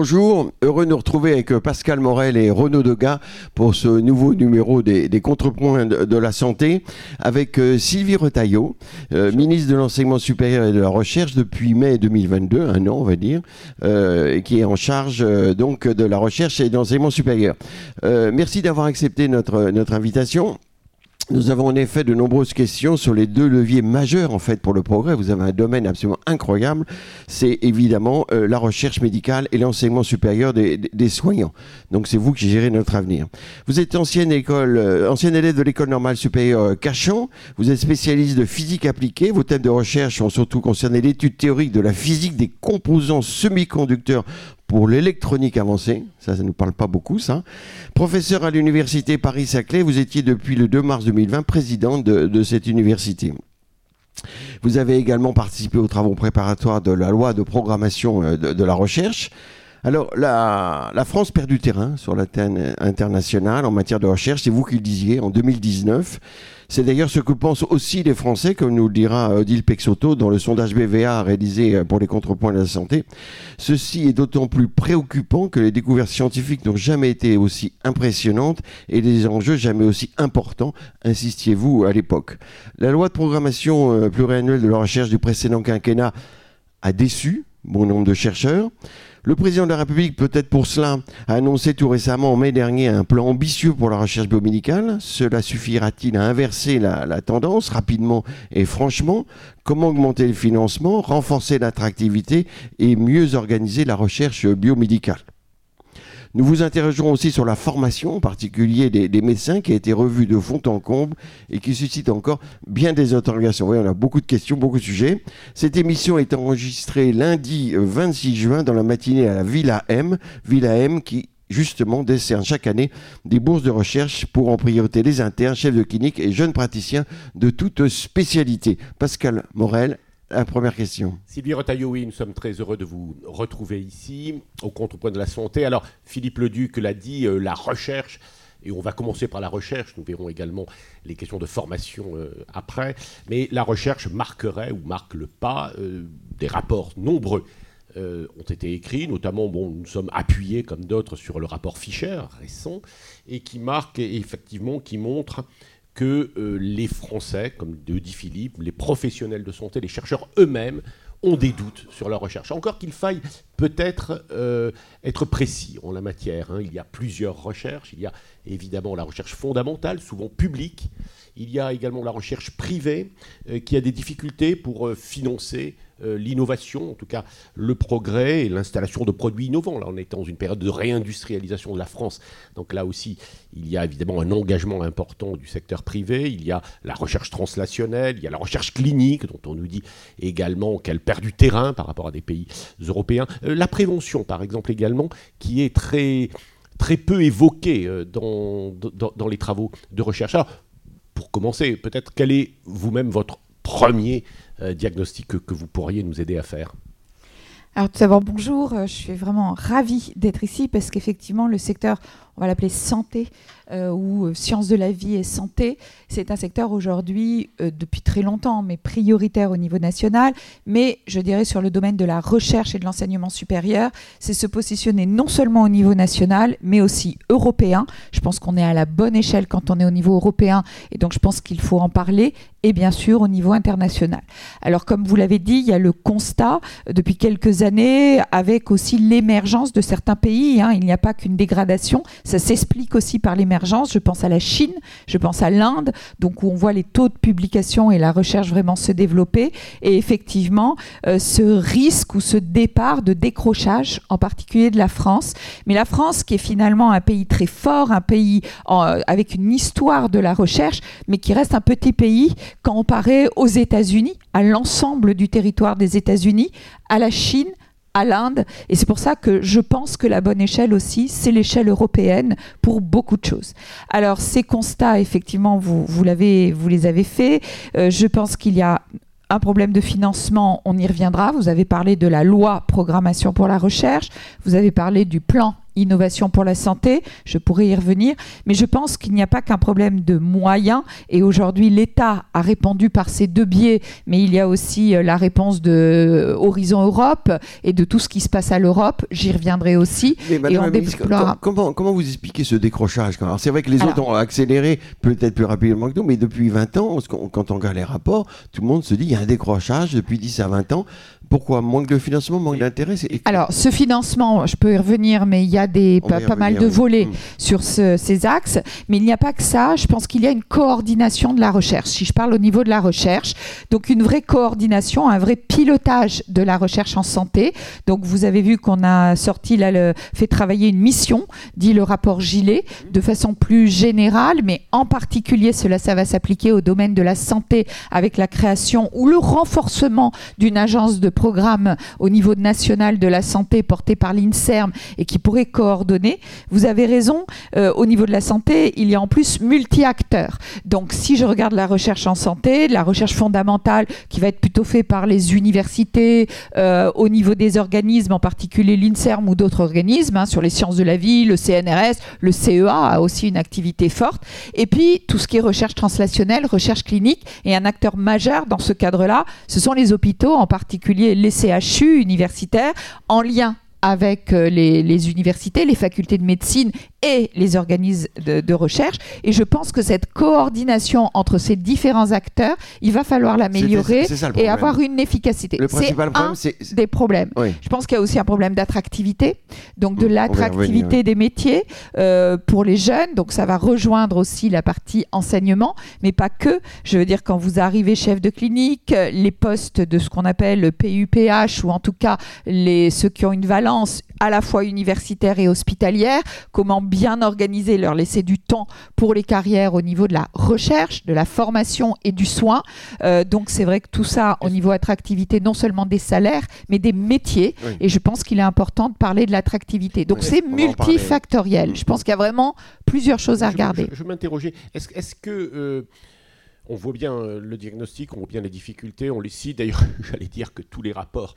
Bonjour, heureux de nous retrouver avec euh, Pascal Morel et Renaud Degas pour ce nouveau numéro des, contrepoints de, la santé avec euh, Sylvie Retailleau, euh, ministre de l'Enseignement supérieur et de la Recherche depuis mai 2022, un an on va dire, qui est en charge donc de la recherche et de l'enseignement supérieur. merci d'avoir accepté notre, notre invitation. Nous avons en effet de nombreuses questions sur les deux leviers majeurs en fait pour le progrès. Vous avez un domaine absolument incroyable, c'est évidemment euh, la recherche médicale et l'enseignement supérieur des, soignants. Donc c'est vous qui gérez notre avenir. Vous êtes ancienne école, euh, ancienne élève de l'école normale supérieure euh, Cachan. Vous êtes spécialiste de physique appliquée. Vos thèmes de recherche ont surtout concerné l'étude théorique de la physique des composants semi-conducteurs pour l'électronique avancée. Ça, ne nous parle pas beaucoup, ça. Professeur à l'université Paris-Saclay, vous étiez depuis le 2 mars 2020 président de, cette université. Vous avez également participé aux travaux préparatoires de la loi de programmation euh, de, la recherche. Alors, la, la, France perd du terrain sur la scène internationale en matière de recherche. C'est vous qui le disiez en 2019. C'est d'ailleurs ce que pensent aussi les Français, comme nous le dira Odile Pexoto dans le sondage BVA réalisé euh, pour les contrepoints de la santé. Ceci est d'autant plus préoccupant que les découvertes scientifiques n'ont jamais été aussi impressionnantes et les enjeux jamais aussi importants, insistiez-vous à l'époque. La loi de programmation euh, pluriannuelle de la recherche du précédent quinquennat a déçu bon nombre de chercheurs. Le président de la République, peut-être pour cela, a annoncé tout récemment en mai dernier un plan ambitieux pour la recherche biomédicale. Cela suffira-t-il à inverser la, la, tendance rapidement et franchement? Comment augmenter le financement, renforcer l'attractivité et mieux organiser la recherche biomédicale? Nous vous interrogerons aussi sur la formation, en particulier des, médecins, qui a été revue de fond en comble et qui suscite encore bien des interrogations. Oui, on a beaucoup de questions, beaucoup de sujets. Cette émission est enregistrée lundi 26 juin dans la matinée à la Villa M. Villa M qui justement décerne chaque année des bourses de recherche pour en priorité les internes, chefs de clinique et jeunes praticiens de toute spécialité. Pascal Morel la première question. Sylvie Retailleau, oui, nous sommes très heureux de vous retrouver ici, au contrepoint de la santé. Alors, Philippe Leduc l'a dit, euh, la recherche, et on va commencer par la recherche, nous verrons également les questions de formation euh, après, mais la recherche marquerait ou marque le pas. Euh, des rapports nombreux ont été écrits, notamment, bon, nous sommes appuyés comme d'autres sur le rapport Fischer récent, et qui marque effectivement, qui montre que euh, les Français, comme le dit Philippe, les professionnels de santé, les chercheurs eux-mêmes, ont des doutes sur leur recherche. Encore qu'il faille peut-être euh, être précis en la matière. Hein. Il y a plusieurs recherches. Il y a évidemment la recherche fondamentale, souvent publique. Il y a également la recherche privée euh, qui a des difficultés pour financer l'innovation, en tout cas le progrès et l'installation de produits innovants. Là, on est dans une période de réindustrialisation de la France. Donc là aussi, il y a évidemment un engagement important du secteur privé. Il y a la recherche translationnelle, il y a la recherche clinique, dont on nous dit également qu'elle perd du terrain par rapport à des pays européens. Euh, la prévention, par exemple, également, qui est très très peu évoquée euh, dans, dans, les travaux de recherche. Alors, pour commencer, peut-être quel est vous-même votre premier euh, diagnostic que, vous pourriez nous aider à faire. Alors tout d'abord, bonjour, euh, je suis vraiment ravie d'être ici parce qu'effectivement, le secteur, on va l'appeler santé, euh, ou euh, sciences de la vie et santé, c'est un secteur aujourd'hui, euh, depuis très longtemps, mais prioritaire au niveau national. Mais je dirais sur le domaine de la recherche et de l'enseignement supérieur, c'est se positionner non seulement au niveau national, mais aussi européen. Je pense qu'on est à la bonne échelle quand on est au niveau européen, et donc je pense qu'il faut en parler, et bien sûr au niveau international. Alors comme vous l'avez dit, il y a le constat depuis quelques années, avec aussi l'émergence de certains pays. Hein. il n'y a pas qu'une dégradation, ça s'explique aussi par l'émergence je pense à la Chine, je pense à l'Inde, donc où on voit les taux de publication et la recherche vraiment se développer, et effectivement euh, ce risque ou ce départ de décrochage, en particulier de la France. Mais la France, qui est finalement un pays très fort, un pays avec une histoire de la recherche, mais qui reste un petit pays comparé aux États-Unis, à l'ensemble du territoire des États-Unis, à la Chine, à l'Inde. Et c'est pour ça que je pense que la bonne échelle aussi, c'est l'échelle européenne pour beaucoup de choses. Alors ces constats, effectivement, vous, vous, les avez faits. Euh, je pense qu'il y a un problème de financement, on y reviendra. Vous avez parlé de la loi programmation pour la recherche, vous avez parlé du plan innovation pour la santé. Je pourrais y revenir, mais je pense qu'il n'y a pas qu'un problème de moyens. Et aujourd'hui, l'État a répondu par ces deux biais, mais il y a aussi euh, la réponse de euh, Horizon Europe et de tout ce qui se passe à l'Europe. J'y reviendrai aussi. et on comment, comment vous expliquez ce décrochage C'est vrai que les autres ont accéléré peut-être plus rapidement que nous, mais depuis 20 ans, quand on regarde les rapports, tout le monde se dit qu'il y a un décrochage depuis 10 à 20 ans. Pourquoi? Manque de financement, manque d'intérêt Alors, ce financement, je peux y revenir, mais il y a des, pas, mal de volets hmm. sur ces axes. Mais il n'y a pas que ça. Je pense qu'il y a une coordination de la recherche. Si je parle au niveau de la recherche, donc une vraie coordination, un vrai pilotage de la recherche en santé. Donc, vous avez vu qu'on a sorti, là, le, fait travailler une mission, dit le rapport Gilet, de façon plus générale, mais en particulier, cela, ça va s'appliquer au domaine de la santé avec la création ou le renforcement d'une agence de programme au niveau national de la santé porté par l'INSERM et qui pourrait Vous avez raison, euh, au niveau de la santé, il y a en plus multi-acteurs. Donc si je regarde la recherche en santé, la recherche fondamentale qui va être plutôt faite par les universités, euh, au niveau des organismes, en particulier l'INSERM ou d'autres organismes, hein, sur les sciences de la vie, le CNRS, le CEA a aussi une activité forte. Et puis tout ce qui est recherche translationnelle, recherche clinique, et un acteur majeur dans ce cadre-là, ce sont les hôpitaux, en particulier les CHU universitaires en lien avec euh, les, universités, les facultés de médecine et les organismes de, recherche. Et je pense que cette coordination entre ces différents acteurs, il va falloir l'améliorer et avoir une efficacité. C'est un des problèmes. Je pense qu'il y a aussi un problème d'attractivité, donc de l'attractivité des métiers euh, pour les jeunes. Donc ça va rejoindre aussi la partie enseignement, mais pas que. Je veux dire, quand vous arrivez chef de clinique, les postes de ce qu'on appelle PUPH, ou en tout cas les, ceux qui ont une valeur à la fois universitaire et hospitalière, comment bien organiser, leur laisser du temps pour les carrières au niveau de la recherche, de la formation et du soin. Euh, donc c'est vrai que tout ça au niveau attractivité, non seulement des salaires, mais des métiers. Et je pense qu'il est important de parler de l'attractivité. Donc c'est multifactoriel. Je pense qu'il y a vraiment plusieurs choses à regarder. Je, m'interrogeais, est-ce que... Euh, on voit bien euh, le diagnostic, on voit bien les difficultés, on les cite. D'ailleurs, j'allais dire que tous les rapports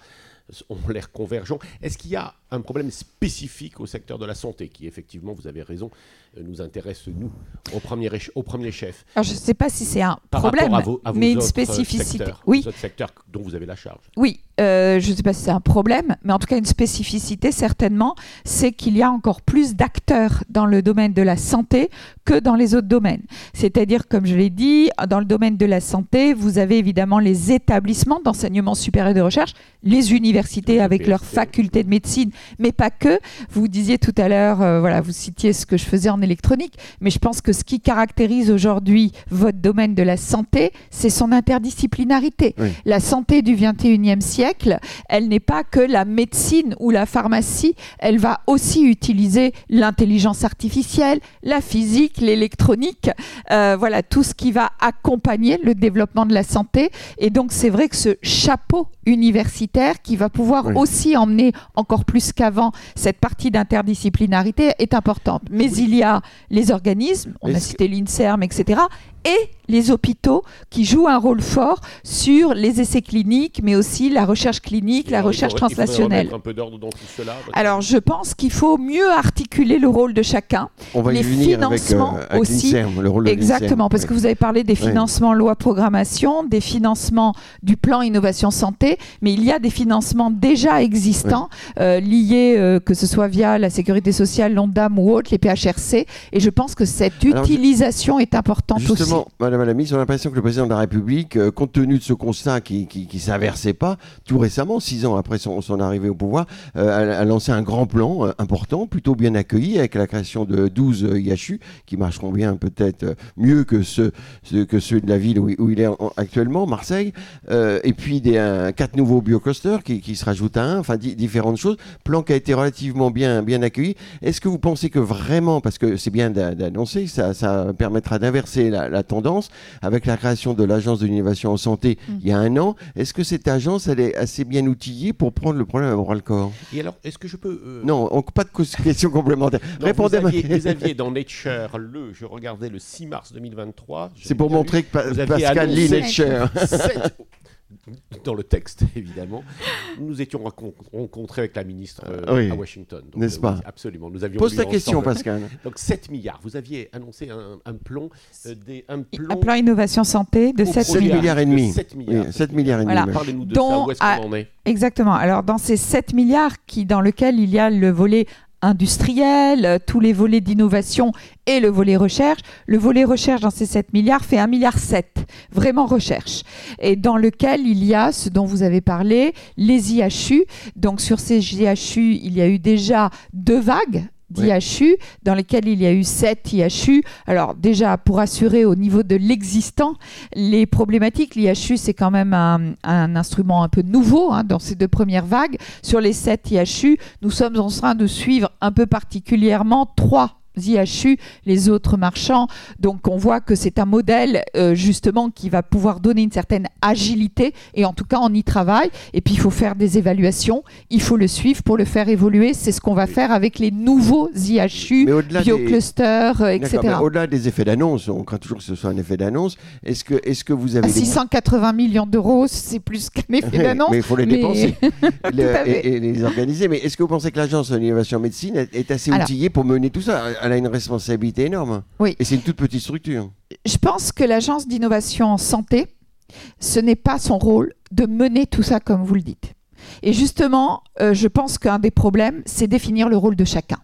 ont l'air convergents. Est-ce qu'il y a un problème spécifique au secteur de la santé qui, effectivement, vous avez raison, euh, nous intéresse, nous, au premier, au premier chef Alors, je ne sais pas si c'est un problème, mais une spécificité. oui. secteurs dont vous avez la charge. Oui, euh, je ne sais pas si c'est un problème, mais en tout cas, une spécificité, certainement, c'est qu'il y a encore plus d'acteurs dans le domaine de la santé que dans les autres domaines. C'est-à-dire, comme je l'ai dit, dans le domaine de la santé, vous avez évidemment les établissements d'enseignement supérieur de recherche, les universités avec leurs facultés de médecine mais pas que. Vous disiez tout à l'heure, euh, voilà, vous citiez ce que je faisais en électronique, mais je pense que ce qui caractérise aujourd'hui votre domaine de la santé, c'est son interdisciplinarité. La santé du 21e siècle, elle n'est pas que la médecine ou la pharmacie, elle va aussi utiliser l'intelligence artificielle, la physique, l'électronique, euh, voilà, tout ce qui va accompagner le développement de la santé. Et donc, c'est vrai que ce chapeau universitaire qui va pouvoir aussi emmener encore plus qu'avant cette partie d'interdisciplinarité est importante. Mais il y a les organismes, on a cité l'INSERM, etc., et les hôpitaux qui jouent un rôle fort sur les essais cliniques, mais aussi la recherche clinique, la recherche translationnelle. Un peu d'ordre dans tout cela, Alors, je pense qu'il faut mieux articuler le rôle de chacun. On va les financements avec, euh, aussi. Le rôle Exactement, parce que vous avez parlé des financements loi programmation, des financements du plan innovation santé, mais il y a des financements déjà existants euh, liés, euh, que ce soit via la sécurité sociale, l'ONDAM ou autre, les PHRC, et je pense que cette utilisation est importante aussi. Madame la ministre, on a l'impression que le président de la République, euh, compte tenu de ce constat qui ne s'inversait pas, tout récemment, six ans après son, arrivée au pouvoir, euh, a, lancé un grand plan euh, important, plutôt bien accueilli, avec la création de 12 IHU, qui marcheront bien peut-être mieux que ceux, que ceux de la ville où, il est actuellement, Marseille, et puis des, quatre nouveaux bioclusters qui, qui se rajoutent à un, enfin différentes choses. Plan qui a été relativement bien, bien accueilli. Est-ce que vous pensez que vraiment, parce que c'est bien d'annoncer, ça, ça permettra d'inverser la, tendance avec la création de l'agence de l'innovation en santé mm. il y a un an. Est-ce que cette agence, elle est assez bien outillée pour prendre le problème à bras le corps? Et alors, est-ce que je peux... Euh, non, pas de question complémentaire. Répondez vous aviez, vous aviez dans Nature, le, je regardais le 6 mars 2023. C'est pour montrer que Pascal lit Nature. Dans le texte, évidemment. Nous étions rencontrés avec la ministre euh, oui. à Washington. N'est-ce euh, pas oui, Absolument. Nous avions Pose ta question, ensemble- Pascal. Donc 7 milliards. Vous aviez annoncé un, un plan, euh, des, un plan, Un plan innovation santé de au 7 7 milliards. et de demi. 7 milliards. Oui, 7 milliards et demi. Voilà. Parlez-nous de dont ça. Où est-ce à- qu'on en est? Exactement. Alors, dans ces 7 milliards qui, dans lequel il y a le volet industriel, tous les volets d'innovation et le volet recherche, le volet recherche dans ces 7 milliards fait 1 milliard 7, vraiment recherche. Et dans lequel il y a ce dont vous avez parlé, les IHU. Donc, sur ces IHU, il y a eu déjà deux vagues d'IHU, dans lesquelles il y a eu 7 IHU. Alors déjà, pour assurer au niveau de l'existant, les problématiques, l'IHU, c'est quand même un, instrument un peu nouveau hein, dans ces deux premières vagues. Sur les 7 IHU, nous sommes en train de suivre un peu particulièrement trois IHU, les autres marchands. Donc on voit que c'est un modèle euh, justement qui va pouvoir donner une certaine agilité et en tout cas on y travaille. Et puis il faut faire des évaluations, il faut le suivre pour le faire évoluer. C'est ce qu'on va faire avec les nouveaux IHU, au-delà des- bioclusters, euh, etc. Au-delà des effets d'annonce, on craint toujours que ce soit un effet d'annonce. Est-ce que, est que vous À avez des 680 millions d'euros, c'est plus qu'un effet d'annonce. mais il faut les mais- dépenser Le- et, et les organiser. Mais est-ce que vous pensez que l'agence de l'innovation en médecine est, assez Alors- outillée pour mener tout ça? Elle a une responsabilité énorme. Oui. Et c'est une toute petite structure. Je pense que l'agence d'innovation en santé, ce n'est pas son rôle de mener tout ça comme vous le dites. Et justement, euh, je pense qu'un des problèmes, c'est définir le rôle de chacun.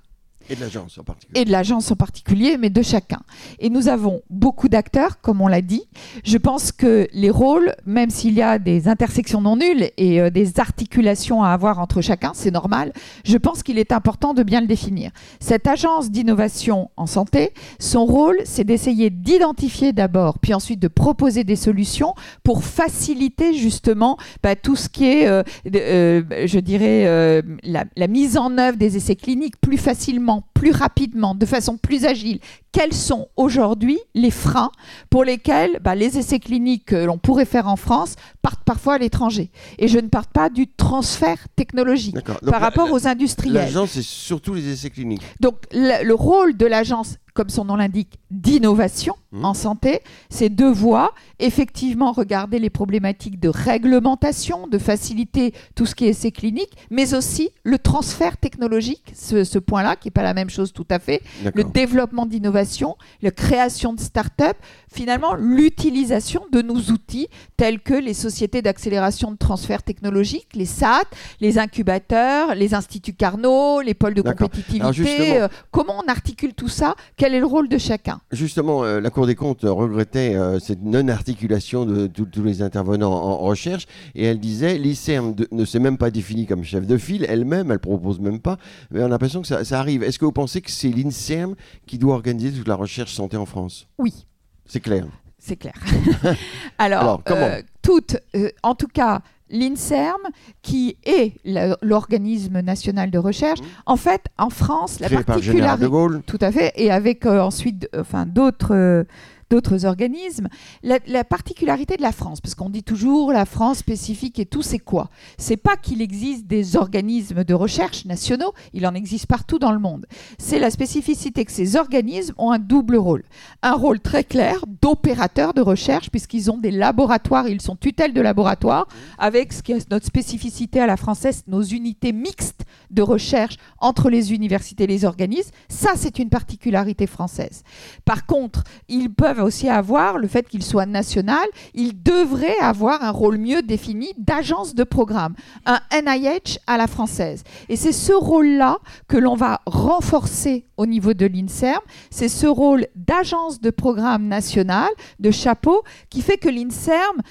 Et de l'agence en particulier. et de l'agence en particulier, mais de chacun. Et nous avons beaucoup d'acteurs, comme on l'a dit. Je pense que les rôles, même s'il y a des intersections non nulles et euh, des articulations à avoir entre chacun, c'est normal, je pense qu'il est important de bien le définir. Cette agence d'innovation en santé, son rôle, c'est d'essayer d'identifier d'abord, puis ensuite de proposer des solutions pour faciliter justement bah, tout ce qui est, euh, euh, je dirais, la mise en œuvre des essais cliniques plus facilement, complètement plus rapidement, de façon plus agile. Quels sont aujourd'hui les freins pour lesquels bah, les essais cliniques que l'on pourrait faire en France partent parfois à l'étranger Et je ne parle pas du transfert technologique par la- rapport la- aux industriels. L'agence, c'est surtout les essais cliniques. Donc le, le rôle de l'agence, comme son nom l'indique, d'innovation Mhm. en santé, c'est deux voies. Effectivement, regarder les problématiques de réglementation, de faciliter tout ce qui est essai clinique, mais aussi le transfert technologique, ce, ce point-là, qui n'est pas la même chose tout à fait, le développement d'innovation, la création de start-up, finalement l'utilisation de nos outils tels que les sociétés d'accélération de transfert technologique, les SAT, les incubateurs, les instituts Carnot, les pôles de compétitivité. euh, comment on articule tout ça? Quel est le rôle de chacun? Justement, euh, la Cour des comptes euh, regrettait euh, cette non-articulation de tous- les intervenants en, en recherche et elle disait l'ICERM de- ne s'est même pas définie comme chef de file, elle-même, elle propose même pas, mais on a l'impression que ça, ça arrive. Est-ce que vous pensez que c'est l'INSERM qui doit organiser toute la recherche santé en France? Oui. C'est clair. C'est clair. Alors, Alors, comment euh, toutes, euh, en tout cas, l'INSERM, qui est l'organisme national de recherche, Mhm. en fait, en France, la Créé par le général de particularité. Gaulle. Tout à fait, et avec euh, ensuite enfin, d'autres. D'autres organismes. La, la particularité de la France, parce qu'on dit toujours la France spécifique et tout, c'est quoi? C'est pas qu'il existe des organismes de recherche nationaux, il en existe partout dans le monde. C'est la spécificité que ces organismes ont un double rôle. Un rôle très clair d'opérateur de recherche, puisqu'ils ont des laboratoires, ils sont tutelles de laboratoires, avec notre spécificité à la française, nos unités mixtes de recherche entre les universités et les organismes. Ça, c'est une particularité française. Par contre, ils peuvent aussi avoir le fait qu'ils soient national, ils devraient avoir un rôle mieux défini d'agence de programme, un NIH à la française. Et c'est ce rôle-là que l'on va renforcer au niveau de l'INSERM. C'est ce rôle d'agence de programme national, de chapeau, qui fait que l'INSERM,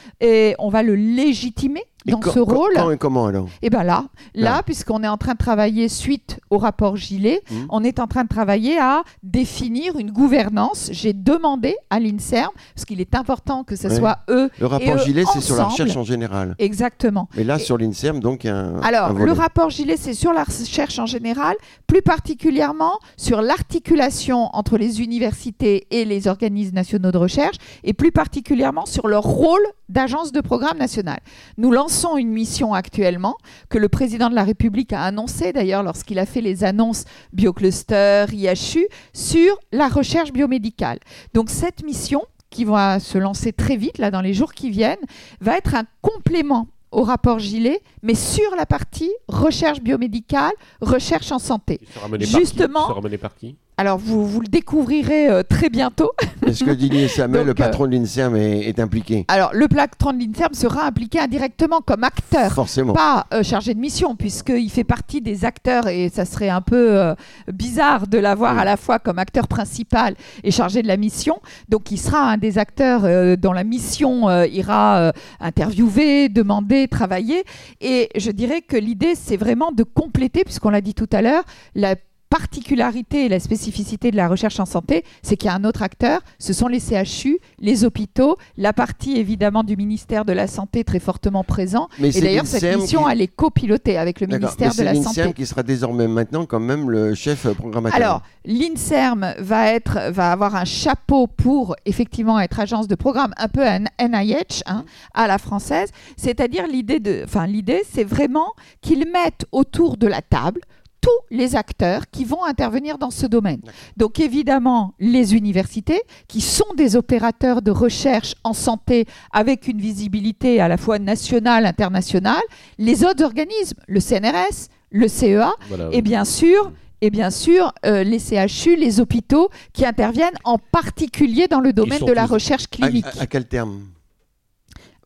on va le légitimer Et dans quand- ce rôle. Quand et comment alors? Et bien là, là, Là. puisqu'on est en train de travailler suite au rapport Gilet, Mhm. on est en train de travailler à définir une gouvernance. J'ai demandé à l'INSERM, parce qu'il est important que ce Ouais. soit eux. Le rapport eux Gilet, c'est sur la recherche en général. Exactement. Mais là, Et- sur l'INSERM, donc, il y a un. Alors, un le rapport Gilet, c'est sur la recherche en général, plus particulièrement sur l'articulation entre les universités et les organismes nationaux de recherche, et plus particulièrement sur leur rôle d'agence de programme national. Nous lançons une mission actuellement que le président de la République a annoncé d'ailleurs lorsqu'il a fait les annonces Biocluster, IHU, sur la recherche biomédicale. Donc cette mission qui va se lancer très vite, là, dans les jours qui viennent, va être un complément au rapport Gilet, mais sur la partie recherche biomédicale, recherche en santé. Justement, par qui? Alors, vous, vous le découvrirez euh, très bientôt. Est-ce que Didier Samuel, le euh, patron de l'INSERM, est, impliqué Alors, le patron de l'INSERM sera impliqué indirectement comme acteur. Forcément. Pas euh, chargé de mission, puisqu'il fait partie des acteurs, et ça serait un peu bizarre de l'avoir à la fois comme acteur principal et chargé de la mission. Donc, il sera un des acteurs dont la mission ira interviewer, demander, travailler. Et je dirais que l'idée, c'est vraiment de compléter, puisqu'on l'a dit tout à l'heure, la particularité et la spécificité de la recherche en santé, c'est qu'il y a un autre acteur, ce sont les CHU, les hôpitaux, la partie évidemment du ministère de la Santé très fortement présent. et d'ailleurs, cette mission, elle est copilotée avec le ministère de la Santé. C'est l'INSERM qui sera désormais maintenant quand même le chef programmateur. Alors, l'INSERM va, être, va avoir un chapeau pour effectivement être agence de programme, un peu un NIH hein, à la française. C'est-à-dire l'idée de, enfin l'idée, c'est vraiment qu'ils mettent autour de la table tous les acteurs qui vont intervenir dans ce domaine. Donc évidemment, les universités, qui sont des opérateurs de recherche en santé avec une visibilité à la fois nationale, internationale, les autres organismes, le CNRS, le CEA, et bien sûr et bien sûr euh, les CHU, les hôpitaux qui interviennent en particulier dans le domaine de la recherche clinique. à quel terme?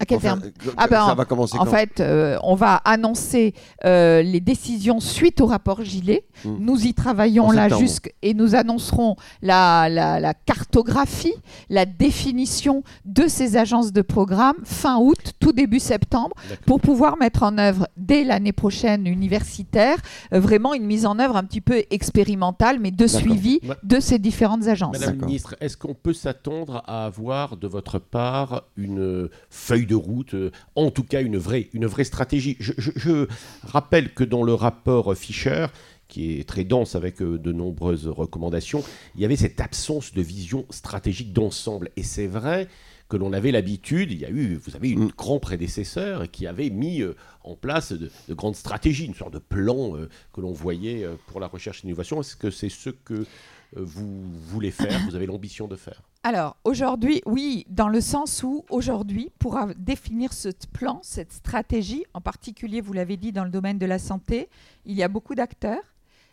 À quel terme ah ben, Ça va commencer En fait, euh, on va annoncer euh, les décisions suite au rapport Gilet. Hmm. Nous y travaillons là jusque et nous annoncerons la, la, cartographie, la définition de ces agences de programme fin août, tout début septembre, pour pouvoir mettre en œuvre dès l'année prochaine universitaire euh, vraiment une mise en œuvre un petit peu expérimentale, mais de suivi de ces différentes agences. Madame la ministre, est-ce qu'on peut s'attendre à avoir de votre part une feuille de route, euh, en tout cas une vraie, stratégie. Je, rappelle que dans le rapport Fischer, qui est très dense avec euh, de nombreuses recommandations, il y avait cette absence de vision stratégique d'ensemble. Et c'est vrai que l'on avait l'habitude, il y a eu, vous avez eu un grand prédécesseur qui avait mis euh, en place de, grandes stratégies, une sorte de plan que l'on voyait pour la recherche et l'innovation. Est-ce que c'est ce que vous voulez faire, vous avez l'ambition de faire? Alors, aujourd'hui, oui, dans le sens où, aujourd'hui, pour définir ce plan, cette stratégie, en particulier, vous l'avez dit, dans le domaine de la santé, il y a beaucoup d'acteurs,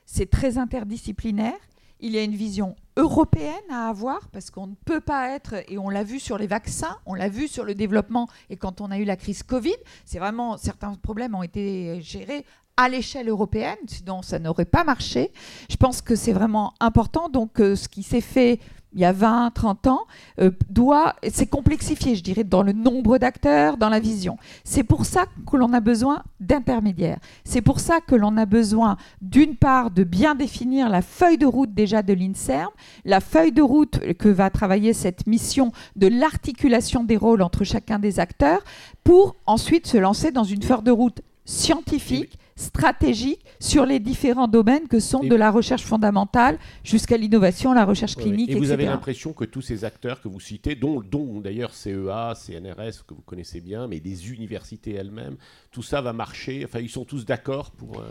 c'est très interdisciplinaire, il y a une vision européenne à avoir, parce qu'on ne peut pas être, et on l'a vu sur les vaccins, on l'a vu sur le développement, et quand on a eu la crise Covid, c'est vraiment, certains problèmes ont été gérés à l'échelle européenne, sinon ça n'aurait pas marché. Je pense que c'est vraiment important. Donc, euh, ce qui s'est fait il y a 20, 30 ans, euh, doit, c'est complexifié, je dirais, dans le nombre d'acteurs, dans la vision. C'est pour ça que l'on a besoin d'intermédiaires. C'est pour ça que l'on a besoin, d'une part, de bien définir la feuille de route déjà de l'INSERM, la feuille de route que va travailler cette mission de l'articulation des rôles entre chacun des acteurs, pour ensuite se lancer dans une feuille de route scientifique stratégique sur les différents domaines que sont de la recherche fondamentale jusqu'à l'innovation, la recherche clinique, Et vous avez l'impression que tous ces acteurs que vous citez, dont, dont d'ailleurs CEA, CNRS, que vous connaissez bien, mais des universités elles-mêmes, tout ça va marcher? Enfin, ils sont tous d'accord pour... Euh,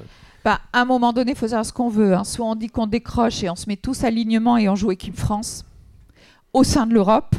bah, à un moment donné, il faut savoir ce qu'on veut. Hein. Soit on dit qu'on décroche et on se met tous alignement et on joue équipe France au sein de l'Europe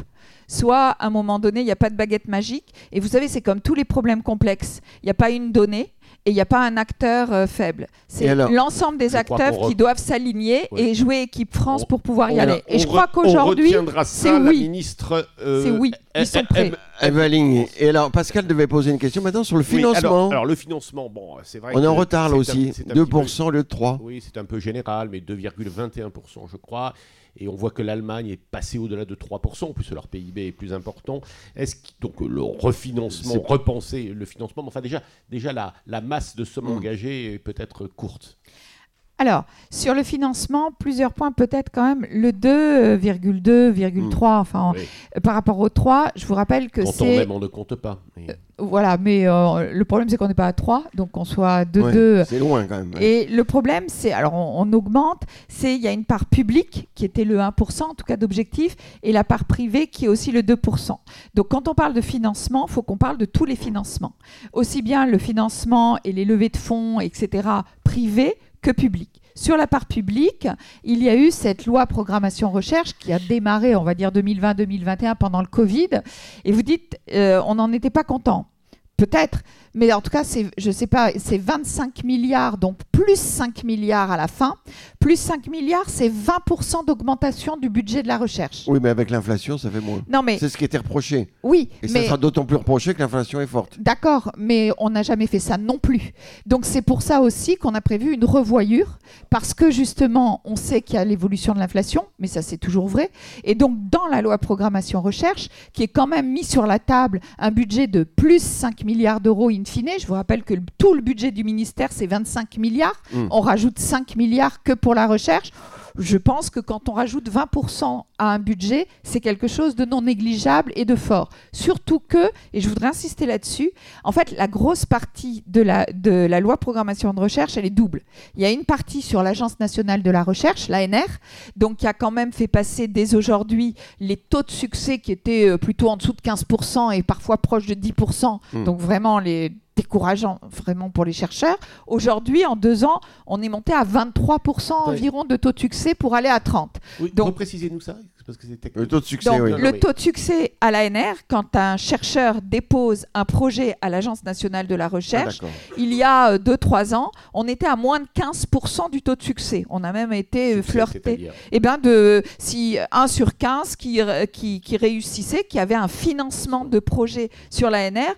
soit à un moment donné, il n'y a pas de baguette magique. Et vous savez, c'est comme tous les problèmes complexes. Il n'y a pas une donnée, et il n'y a pas un acteur euh, faible. C'est l'ensemble des acteurs qui doivent s'aligner et jouer équipe France pour pouvoir y aller. Et je crois qu'aujourd'hui, c'est oui. ministre. Euh, c'est oui. Ils sont prêts. Et alors, Pascal devait poser une question maintenant sur le financement. alors, le financement, bon, c'est vrai. On est en retard là aussi. 2% le 3. Oui, c'est un peu général, mais 2,21%, je crois et on voit que l'Allemagne est passée au-delà de 3%, en plus leur PIB est plus important. Est-ce donc le refinancement, repenser le financement, enfin déjà, déjà la, la masse de sommes hmm. engagées est peut-être courte alors, sur le financement, plusieurs points, peut-être quand même le 2,2,3, hmm. enfin, par rapport au 3, je vous rappelle que c'est... Quand on même, on ne compte pas. Euh, voilà, mais euh, le problème, c'est qu'on n'est pas à 3, donc qu'on soit à 2, c'est loin quand même. Et le problème, c'est, alors on, augmente, c'est il y a une part publique qui était le 1%, en tout cas d'objectif, et la part privée qui est aussi le 2%. Donc quand on parle de financement, il faut qu'on parle de tous les financements. Aussi bien le financement et les levées de fonds, etc., privés, que public. sur la part publique, il y a eu cette loi programmation recherche qui a démarré, on va dire 2020-2021 pendant le Covid. Et vous dites, euh, on n'en était pas content. Peut-être, mais en tout cas, c'est, je sais pas, c'est 25 milliards, donc plus 5 milliards à la fin. Plus 5 milliards, c'est 20% d'augmentation du budget de la recherche. Oui, mais avec l'inflation, ça fait moins. Non, mais C'est ce qui était reproché. oui, Et ça mais sera d'autant plus reproché que l'inflation est forte. D'accord, mais on n'a jamais fait ça non plus. Donc c'est pour ça aussi qu'on a prévu une revoyure, parce que justement, on sait qu'il y a l'évolution de l'inflation, mais ça c'est toujours vrai. Et donc dans la loi programmation recherche, qui est quand même mis sur la table un budget de plus 5 milliards d'euros in fine, je vous rappelle que le- tout le budget du ministère c'est 25 milliards, Mm. on rajoute 5 milliards que pour la recherche. Je pense que quand on rajoute 20% à un budget, c'est quelque chose de non négligeable et de fort. Surtout que, et je voudrais insister là-dessus, en fait, la grosse partie de la, de la loi programmation de recherche, elle est double. Il y a une partie sur l'Agence nationale de la recherche, l'ANR, donc qui a quand même fait passer dès aujourd'hui les taux de succès qui étaient euh, plutôt en dessous de 15% et parfois proches de 10%, Mm. donc vraiment les décourageant vraiment pour les chercheurs. Aujourd'hui, en deux ans, on est monté à 23% Oui. environ de taux de succès pour aller à 30. Oui, Donc- reprécisez-nous ça, parce que c'est technique. Le taux de succès, Donc, oui. Le taux de succès à l'ANR, quand un chercheur dépose un projet à l'Agence nationale de la Ah, recherche, d'accord. il y a 2-3 ans, on était à moins de 15% du taux de succès. On a même été euh, Succès, flirté. Eh bien, de, si 1 sur 15 qui, qui, qui réussissait, qui avait un financement de projet sur l'ANR,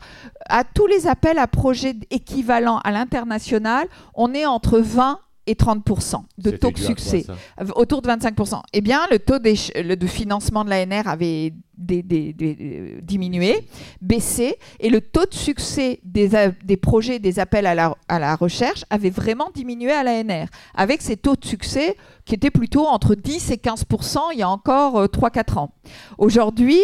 à tous les appels à projets équivalents à l'international, on est entre 20 et 30% de taux de quoi, succès autour de 25%. Eh bien, le taux de financement de l'ANR avait euh, diminué, baissé, et le taux de succès des, des projets, des appels à la, recherche avait vraiment diminué à l'ANR, avec ces taux de succès qui étaient plutôt entre 10 et 15% il y a encore 3-4 ans. Aujourd'hui,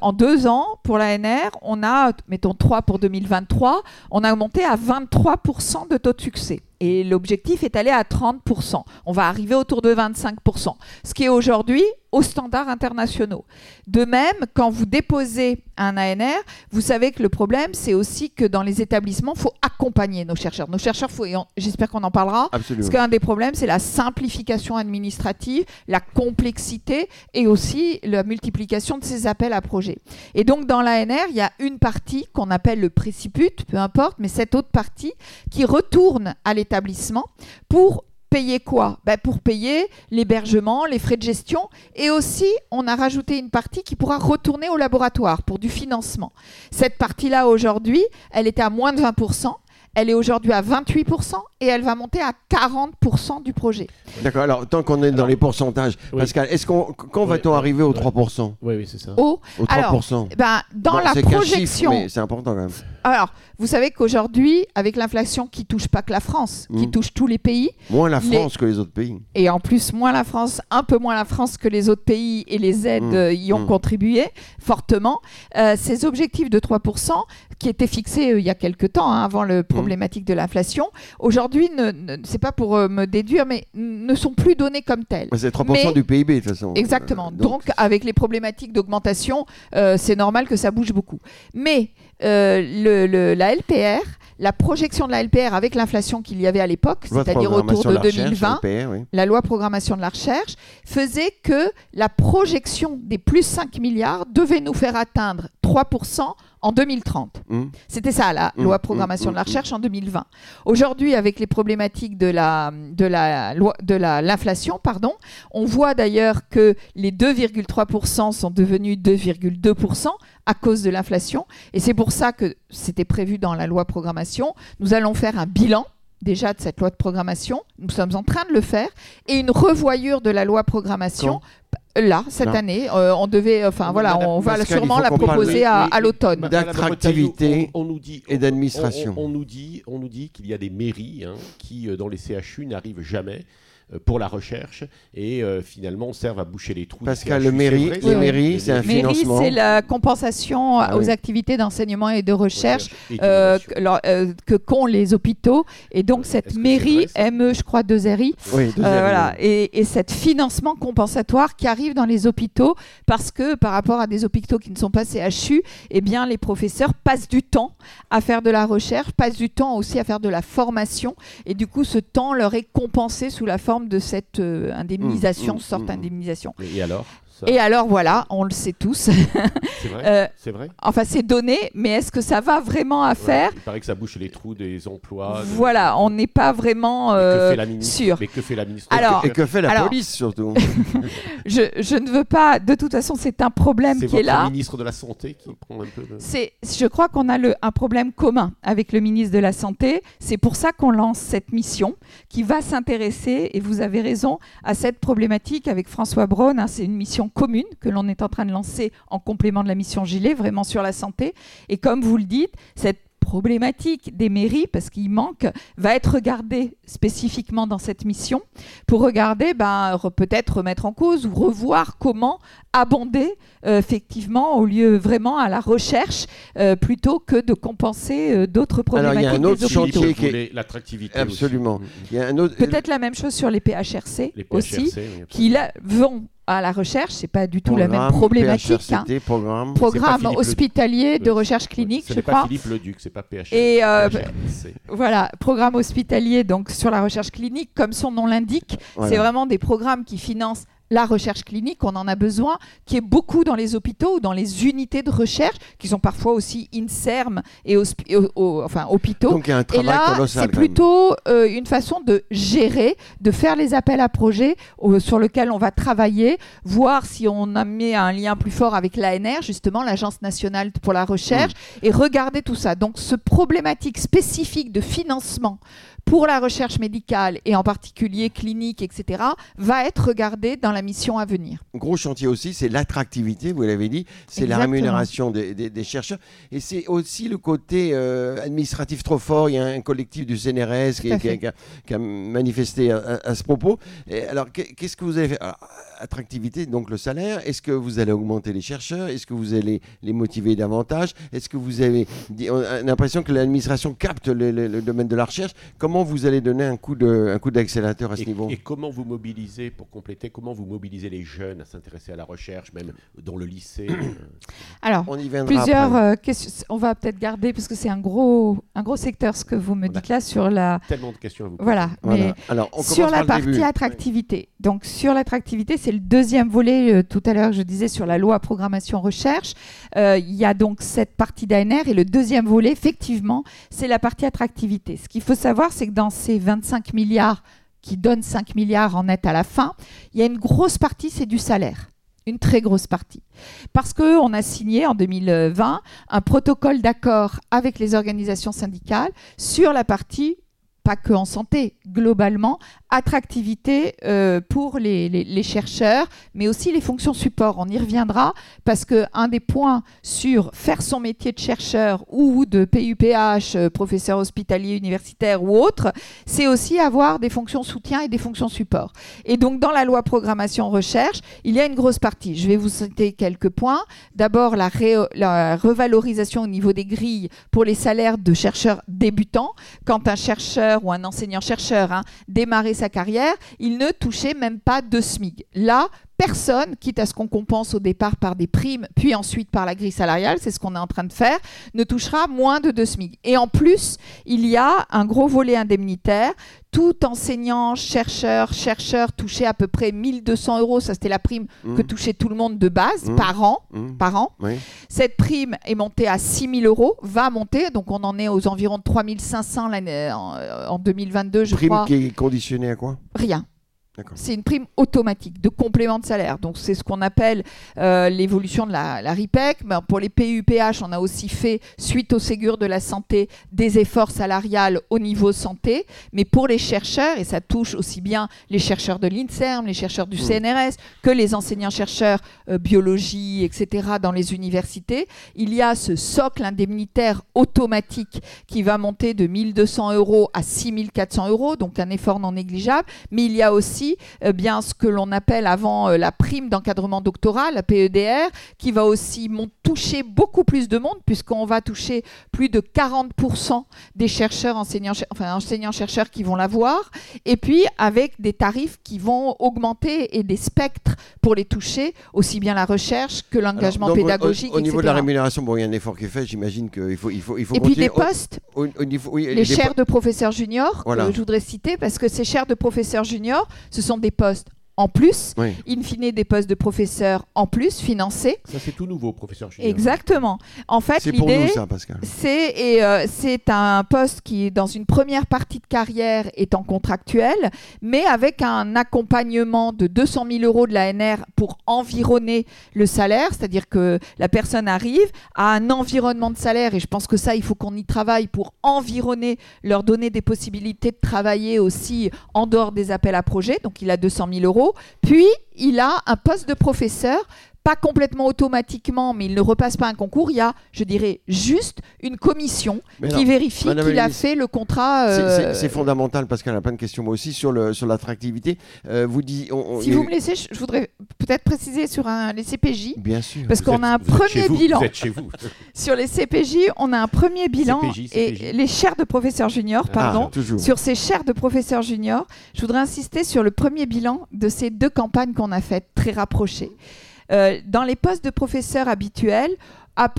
en deux ans, pour l'ANR, on a, mettons 3 pour 2023, on a monté à 23% de taux de succès. Et l'objectif est allé à 30%. On va arriver autour de 25%, ce qui est aujourd'hui aux standards internationaux. De même, quand vous déposez un ANR, vous savez que le problème, c'est aussi que dans les établissements, il faut accompagner nos chercheurs. Nos chercheurs, faut- et on- j'espère qu'on en parlera, Absolument. parce qu'un des problèmes, c'est la simplification administrative, la complexité et aussi la multiplication de ces appels à projets. Et donc, dans l'ANR, il y a une partie qu'on appelle le préciput, peu importe, mais cette autre partie qui retourne à l'établissement pour payer quoi? Ben, Pour payer l'hébergement, les frais de gestion et aussi on a rajouté une partie qui pourra retourner au laboratoire pour du financement. Cette partie-là aujourd'hui, elle était à moins de 20%. Elle est aujourd'hui à 28% et elle va monter à 40% du projet. D'accord. Alors, tant qu'on est dans les pourcentages, Oui. Pascal, est-ce qu'on, quand Oui, va-t-on oui, arriver aux oui. 3% Oui, oui, c'est ça. Au, Aux Alors, 3% ben, dans Bon, la c'est projection, chiffre, mais c'est important quand même. alors vous savez qu'aujourd'hui, avec l'inflation qui touche pas que la France, qui Mm. touche tous les pays, Moins la Les- France que les autres pays. et en plus moins la France, un peu moins la France que les autres pays, et les aides Mm. euh, y ont Mm. contribué fortement. Euh, ces objectifs de 3%, qui étaient fixés euh, il y a quelque temps, hein, avant le problématique de l'inflation, aujourd'hui, ne, ne- c'est pas pour euh, me déduire, mais ne sont plus donnés comme tels. C'est 3% Mais- du PIB de toute façon. Exactement. Euh, donc, avec les problématiques d'augmentation, c'est normal que ça bouge beaucoup. Mais euh, le, le- la LPR, la projection de la LPR avec l'inflation qu'il y avait à l'époque, c'est-à-dire autour de la recherche, 2020, LPR, oui. la loi programmation de la recherche, faisait que la projection des plus 5 milliards devait nous faire atteindre 3% en 2030. Hum. C'était ça, la Mm, loi mm, programmation mm, de la recherche en 2020. Aujourd'hui, avec les problématiques de la de la loi de la l'inflation, pardon, on voit d'ailleurs que les 2,3% sont devenus 2,2% à cause de l'inflation, et c'est pour ça que c'était prévu dans la loi programmation. Nous allons faire un bilan déjà de cette loi de programmation. Nous sommes en train de le faire et une revoyure de la loi programmation. Là, cette Là. année, Euh, on devait, enfin voilà, Madame on va Pascal, sûrement la proposer à, l'automne. D'attractivité Retailleau, on, on nous dit, et on- d'administration. On, on nous dit, on nous dit qu'il y a des mairies hein, qui, euh, dans les CHU, n'arrivent jamais pour la recherche et euh, finalement servent à boucher les trous. Pascal, le C'est mairie, vrai, les ça mairies, c'est un Mairie, financement. c'est la compensation Ah aux oui. activités d'enseignement et de recherche et euh, que, euh, que qu'ont les hôpitaux. Et donc, cette mairie, ME, je crois, 2RI, Oui, Euh, deuxième voilà. et, et cet financement compensatoire qui arrive dans les hôpitaux parce que par rapport à des hôpitaux qui ne sont pas CHU, eh bien les professeurs passent du temps à faire de la recherche, passent du temps aussi à faire de la formation et du coup ce temps leur est compensé sous la forme de cette euh, indemnisation, Mmh, mmh, sorte mmh. d'indemnisation. Et alors? Ça, Et alors voilà, on le sait tous. C'est vrai Euh, C'est vrai enfin c'est donné, mais est-ce que ça va vraiment à faire Il paraît que ça bouche les trous des emplois. de- Voilà, on n'est pas vraiment euh, fait la ministre sûr. Mais que fait la ministre Alors, Et que fait la alors- police surtout Je, je ne veux pas, de toute façon c'est un problème C'est qui est votre là. ministre de la Santé qui prend un peu de... C'est, je crois qu'on a le, un problème commun avec le ministre de la Santé. C'est pour ça qu'on lance cette mission qui va s'intéresser, et vous avez raison, à cette problématique avec François Braun. hein. c'est une mission commune que l'on est en train de lancer en complément de la mission Gilet, vraiment sur la santé. Et comme vous le dites, cette problématique des mairies, parce qu'il manque, va être regardée spécifiquement dans cette mission pour regarder, ben, re- peut-être remettre en cause ou revoir comment abonder euh, effectivement au lieu vraiment à la recherche euh, plutôt que de compenser euh, d'autres Alors, il y problématiques a un des autre hôpitaux. chantier qui est- l'attractivité Absolument. aussi. Il y a un autre. Peut-être la même chose sur les PHRC, Les aussi, oui, qui là, vont à la recherche, c'est pas du tout la même programme, problématique. hein. PHRCT, programme. Programme Philippe hospitalier de recherche clinique, je n'est pas crois. Philippe Leduc, c'est pas PHRC. Et, euh, PHRC. Voilà, programme hospitalier donc sur la recherche clinique, comme son nom l'indique, Voilà. c'est vraiment des programmes qui financent la recherche clinique, on en a besoin, qui est beaucoup dans les hôpitaux ou dans les unités de recherche, qui sont parfois aussi INSERM et hospi- au- au- enfin, hôpitaux. Donc il y a un Et travail là, colossal. c'est plutôt euh, une façon de gérer, de faire les appels à projets euh, sur lesquels on va travailler, voir si on a mis un lien plus fort avec l'ANR, justement l'Agence nationale pour la recherche, Mm. et regarder tout ça. Donc, ce problématique spécifique de financement pour la recherche médicale et en particulier clinique, etc., va être regardé dans la mission à venir. Gros chantier aussi, c'est l'attractivité, vous l'avez dit, c'est la rémunération des, des- des chercheurs. Et c'est aussi le côté euh, administratif trop fort. Il y a un collectif du CNRS qui, a, fait. qui a- qui a manifesté à, à- à ce propos. Et alors, qu'est- qu'est-ce que vous avez fait? Alors, Attractivité, donc le salaire. Est-ce que vous allez augmenter les chercheurs? Est-ce que vous allez les motiver davantage? Est-ce que vous avez l'impression que l'administration capte le, le- le domaine de la recherche? Comment vous allez donner un coup de- un coup d'accélérateur à ce Et, niveau? et comment vous mobilisez, pour compléter, comment vous mobilisez les jeunes à s'intéresser à la recherche, même dans le lycée? Alors, On y viendra plusieurs euh, questions. On va peut-être garder, parce que c'est un gros, un gros secteur, ce que vous me dites là, sur la. Tellement de questions à vous poser. Voilà. Voilà. mais Alors, on sur la par partie début. attractivité. Donc sur l'attractivité, c'est le deuxième volet. euh, tout à l'heure, je disais sur la loi programmation recherche. Euh, Il y a donc cette partie d'ANR et le deuxième volet, effectivement, c'est la partie attractivité. Ce qu'il faut savoir, c'est que dans ces 25 milliards qui donnent 5 milliards en net à la fin, il y a une grosse partie, c'est du salaire. Une très grosse partie. Parce qu'on a signé en 2020 un protocole d'accord avec les organisations syndicales sur la partie pas que en santé, globalement, attractivité euh, pour les, chercheurs, mais aussi les fonctions support. On y reviendra parce que un des points sur faire son métier de chercheur ou de PUPH, euh, professeur hospitalier universitaire ou autre, c'est aussi avoir des fonctions soutien et des fonctions support. Et donc dans la loi programmation recherche, il y a une grosse partie. Je vais vous citer quelques points. D'abord la, revalorisation au niveau des grilles pour les salaires de chercheurs débutants. Quand un chercheur ou un enseignant-chercheur hein, démarrait sa carrière, il ne touchait même pas de SMIC. Là, personne, quitte à ce qu'on compense au départ par des primes, puis ensuite par la grille salariale, c'est ce qu'on est en train de faire, ne touchera moins de 2 SMIC. Et en plus, il y a un gros volet indemnitaire. Tout enseignant, chercheur, chercheur touchait à peu près 1200 euros, ça c'était la prime Mmh. que touchait tout le monde de base Mmh. par an. Mmh. Par an. Oui. Cette prime est montée à 6 000 euros, va monter, donc on en est aux environs de 3 500 l'année- en, en 2022, je Prime crois. qui est conditionnée à quoi? Rien. C'est une prime automatique de complément de salaire. Donc c'est ce qu'on appelle euh, l'évolution de la, RIPEC. Mais pour les PUPH, on a aussi fait, suite au Ségur de la santé, des efforts salariales au niveau santé. Mais pour les chercheurs, et ça touche aussi bien les chercheurs de l'INSERM, les chercheurs du mmh. CNRS, que les enseignants-chercheurs euh, biologie, etc., dans les universités, il y a ce socle indemnitaire automatique qui va monter de 1200 euros à 6400 euros, donc un effort non négligeable. Mais il y a aussi euh, bien ce que l'on appelle avant euh, la prime d'encadrement doctoral, la PEDR, qui va aussi toucher beaucoup plus de monde, puisqu'on va toucher plus de 40% des chercheurs, enseignants, enfin, enseignants-chercheurs qui vont l'avoir, et puis avec des tarifs qui vont augmenter et des spectres pour les toucher, aussi bien la recherche que l'engagement pédagogique. Au, niveau de la rémunération, bon, il y a un effort qui est fait, j'imagine qu'il faut, il faut, il faut Et puis des postes, au, niveau, les chaires de professeurs juniors, je voudrais citer, parce que ces chaires de professeurs juniors, ce sont des postes en plus, in fine des postes de professeurs en plus financés. Ça c'est tout nouveau, professeur Exactement. En fait, l'idée, c'est et euh, c'est un poste qui, dans une première partie de carrière, est en contractuel, mais avec un accompagnement de 200 000 euros de l'ANR pour environner le salaire, c'est-à-dire que la personne arrive à un environnement de salaire, et je pense que ça, il faut qu'on y travaille pour environner, leur donner des possibilités de travailler aussi en dehors des appels à projets. Donc, il a 200 000 euros. Puis, il a un poste de professeur pas complètement automatiquement, mais il ne repasse pas un concours. Il y a, je dirais, juste une commission qui vérifie qu'il a fait le contrat. Euh, c'est fondamental parce qu'elle a plein de questions moi aussi sur le sur l'attractivité. Euh, vous dit, si vous me laissez, je, voudrais peut-être préciser sur un, les CPJ. Bien sûr. Parce qu'on a un premier bilan. chez vous. sur les CPJ, on a un premier bilan et les chaires de professeurs juniors, ah, pardon. sur ces chaires de professeurs juniors, je voudrais insister sur le premier bilan de ces deux campagnes qu'on a faites très rapprochées. Euh, dans les postes de professeurs habituels,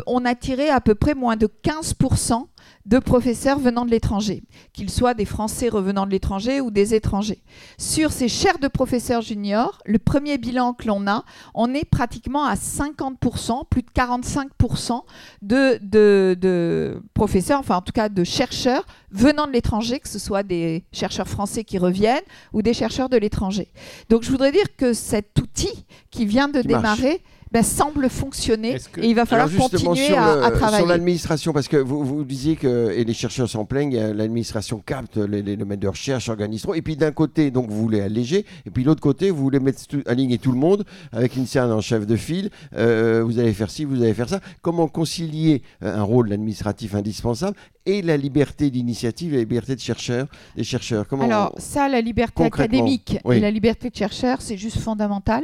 on a tiré à peu près moins de 15% de professeurs venant de l'étranger, qu'ils soient des Français revenant de l'étranger ou des étrangers. Sur ces chaires de professeurs juniors, le premier bilan que l'on a, on est pratiquement à 50%, plus de 45% de, de, de, professeurs, enfin en tout cas de chercheurs venant de l'étranger, que ce soit des chercheurs français qui reviennent ou des chercheurs de l'étranger. Donc je voudrais dire que cet outil qui vient de démarrer, ben, semble fonctionner et il va falloir continuer à, travailler. Sur l'administration, parce que vous, vous, disiez que, et les chercheurs s'en plaignent, l'administration capte les, les, domaines de recherche, organise trop, et puis d'un côté, donc vous voulez alléger, et puis de l'autre côté, vous voulez mettre aligner tout le monde avec une scène en chef de file, euh, vous allez faire ci, vous allez faire ça. Comment concilier euh, un rôle administratif indispensable et la liberté d'initiative et la liberté de chercheur, des chercheurs? Comment Alors ça, la liberté académique et la liberté de chercheur, c'est juste fondamental.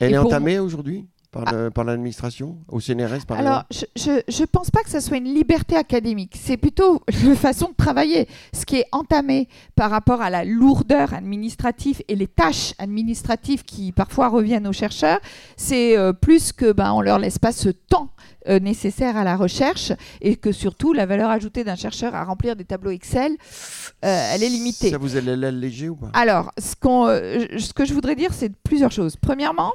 Elle est entamée aujourd'hui? Ah. par l'administration, au CNRS par Alors, je ne pense pas que ce soit une liberté académique. C'est plutôt une façon de travailler. Ce qui est entamé par rapport à la lourdeur administrative et les tâches administratives qui parfois reviennent aux chercheurs, c'est euh, plus que ben, on leur laisse pas ce temps euh, nécessaire à la recherche et que surtout la valeur ajoutée d'un chercheur à remplir des tableaux Excel, euh, elle est limitée. Ça vous allez l'alléger ou pas? Alors, ce, ce que je voudrais dire, c'est plusieurs choses. Premièrement,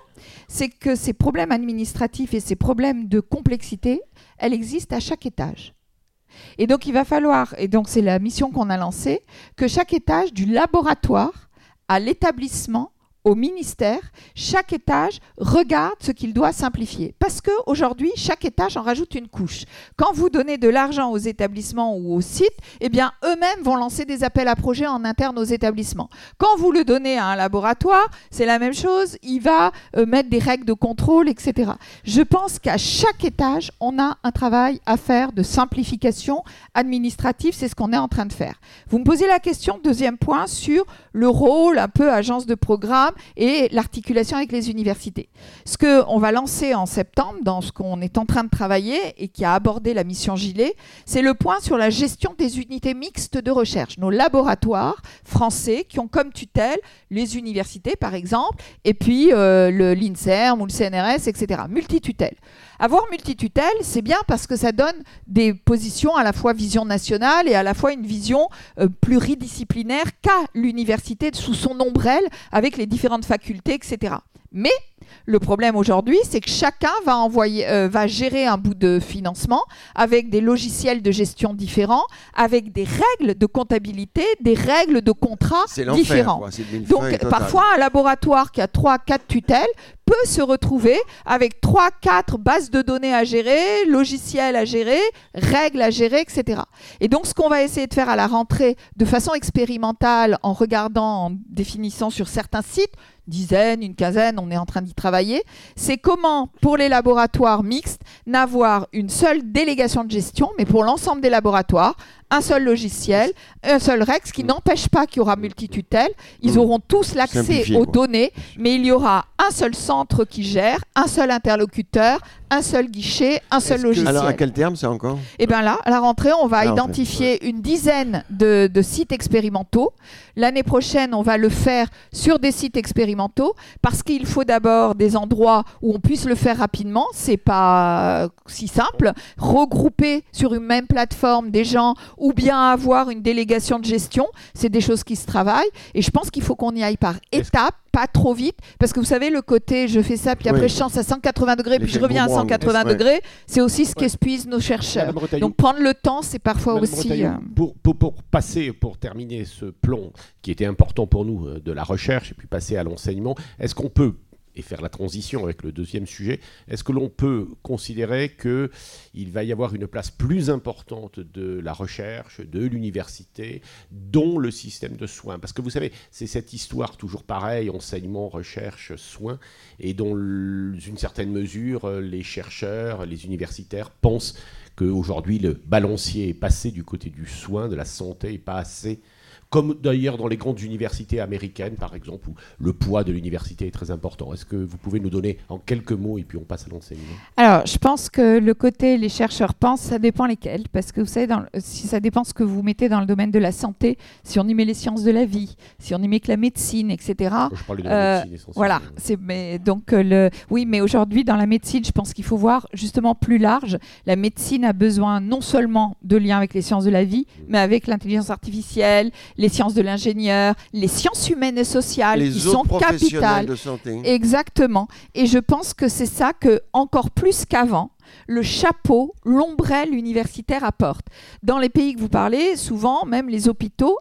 c'est que ces problèmes administratifs et ces problèmes de complexité, elles existent à chaque étage. Et donc il va falloir, et donc c'est la mission qu'on a lancée, que chaque étage du laboratoire à l'établissement au ministère, chaque étage regarde ce qu'il doit simplifier. Parce qu'aujourd'hui, chaque étage en rajoute une couche. Quand vous donnez de l'argent aux établissements ou aux sites, eh bien, eux-mêmes vont lancer des appels à projets en interne aux établissements. Quand vous le donnez à un laboratoire, c'est la même chose. Il va euh, mettre des règles de contrôle, etc. Je pense qu'à chaque étage, on a un travail à faire de simplification administrative. C'est ce qu'on est en train de faire. Vous me posez la question, deuxième point, sur le rôle un peu agence de programme et l'articulation avec les universités. Ce qu'on va lancer en septembre, dans ce qu'on est en train de travailler et qui a abordé la mission Gilet, c'est le point sur la gestion des unités mixtes de recherche, nos laboratoires français qui ont comme tutelle les universités, par exemple, et puis euh, l'INSERM ou le CNRS, etc. Multitutelle. Avoir multitutelle, c'est bien parce que ça donne des positions à la fois vision nationale et à la fois une vision euh, pluridisciplinaire qu'a l'université sous son ombrelle avec les différentes facultés, etc. Mais Le problème aujourd'hui, c'est que chacun va, envoyer, euh, va gérer un bout de financement avec des logiciels de gestion différents, avec des règles de comptabilité, des règles de contrat différents. Donc parfois, un laboratoire qui a 3-4 tutelles peut se retrouver avec 3-4 bases de données à gérer, logiciels à gérer, règles à gérer, etc. Et donc, ce qu'on va essayer de faire à la rentrée de façon expérimentale, en regardant, en définissant sur certains sites, dizaine, une quinzaine, on est en train d'y travailler, c'est comment, pour les laboratoires mixtes, n'avoir une seule délégation de gestion, mais pour l'ensemble des laboratoires, un seul logiciel, un seul REX, qui n'empêche pas qu'il y aura multitutelle. Ils mmh. auront tous l'accès aux données, mais il y aura un seul centre qui gère, un seul interlocuteur, un seul guichet, un seul logiciel. Alors à quel terme c'est encore? Eh bien là, à la rentrée, on va identifier une dizaine de, sites expérimentaux. L'année prochaine, on va le faire sur des sites expérimentaux parce qu'il faut d'abord des endroits où on puisse le faire rapidement. C'est pas si simple. Regrouper sur une même plateforme des gens ou bien avoir une délégation de gestion. C'est des choses qui se travaillent. Et je pense qu'il faut qu'on y aille par étapes, pas trop vite. Parce que vous savez, le côté je fais ça, puis après je change à 180 degrés, puis je reviens à 180 degrés, c'est aussi ce qu'épuisent nos chercheurs. Donc prendre le temps, c'est parfois aussi. Euh, pour, pour, pour, passer, pour terminer ce plomb qui était important pour nous euh, de la recherche et puis passer à l'enseignement, est-ce qu'on peut et faire la transition avec le deuxième sujet, est-ce que l'on peut considérer qu'il va y avoir une place plus importante de la recherche, de l'université, dont le système de soins? Parce que vous savez, c'est cette histoire toujours pareille, enseignement, recherche, soins, et dont, d'une certaine mesure, les chercheurs, les universitaires pensent qu'aujourd'hui, le balancier est passé du côté du soin, de la santé, et pas assez comme d'ailleurs dans les grandes universités américaines, par exemple, où le poids de l'université est très important. Est-ce que vous pouvez nous donner en quelques mots et puis on passe à l'enseignement? Alors, je pense que le côté les chercheurs pensent, ça dépend lesquels, parce que vous savez, dans, si ça dépend ce que vous mettez dans le domaine de la santé, si on y met les sciences de la vie, si on y met que la médecine, etc. Je parle de la euh, médecine Voilà, c'est mais donc euh, le oui, mais aujourd'hui dans la médecine, je pense qu'il faut voir justement plus large. La médecine a besoin non seulement de liens avec les sciences de la vie, mmh. mais avec l'intelligence artificielle les sciences de l'ingénieur, les sciences humaines et sociales les qui sont capitales. De santé. Exactement. Et je pense que c'est ça que encore plus qu'avant, le chapeau, l'ombrelle universitaire apporte. Dans les pays que vous parlez, souvent, même les hôpitaux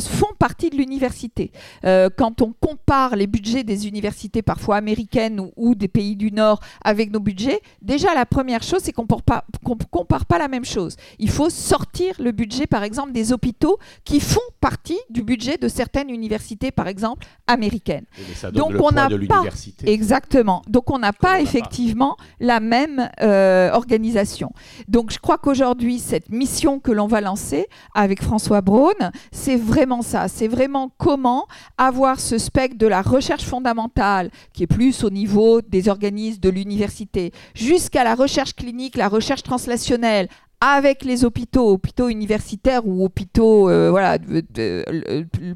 font partie de l'université. Euh, quand on compare les budgets des universités parfois américaines ou, des pays du Nord avec nos budgets, déjà la première chose, c'est qu'on ne compare pas la même chose. Il faut sortir le budget, par exemple, des hôpitaux qui font partie du budget de certaines universités, par exemple, américaines. Donc on n'a pas exactement. Donc on n'a pas effectivement la même euh, euh, organisation. Donc je crois qu'aujourd'hui, cette mission que l'on va lancer avec François Braun, c'est vraiment ça. C'est vraiment comment avoir ce spectre de la recherche fondamentale, qui est plus au niveau des organismes de l'université, jusqu'à la recherche clinique, la recherche translationnelle, avec les hôpitaux, hôpitaux universitaires ou hôpitaux, euh, voilà,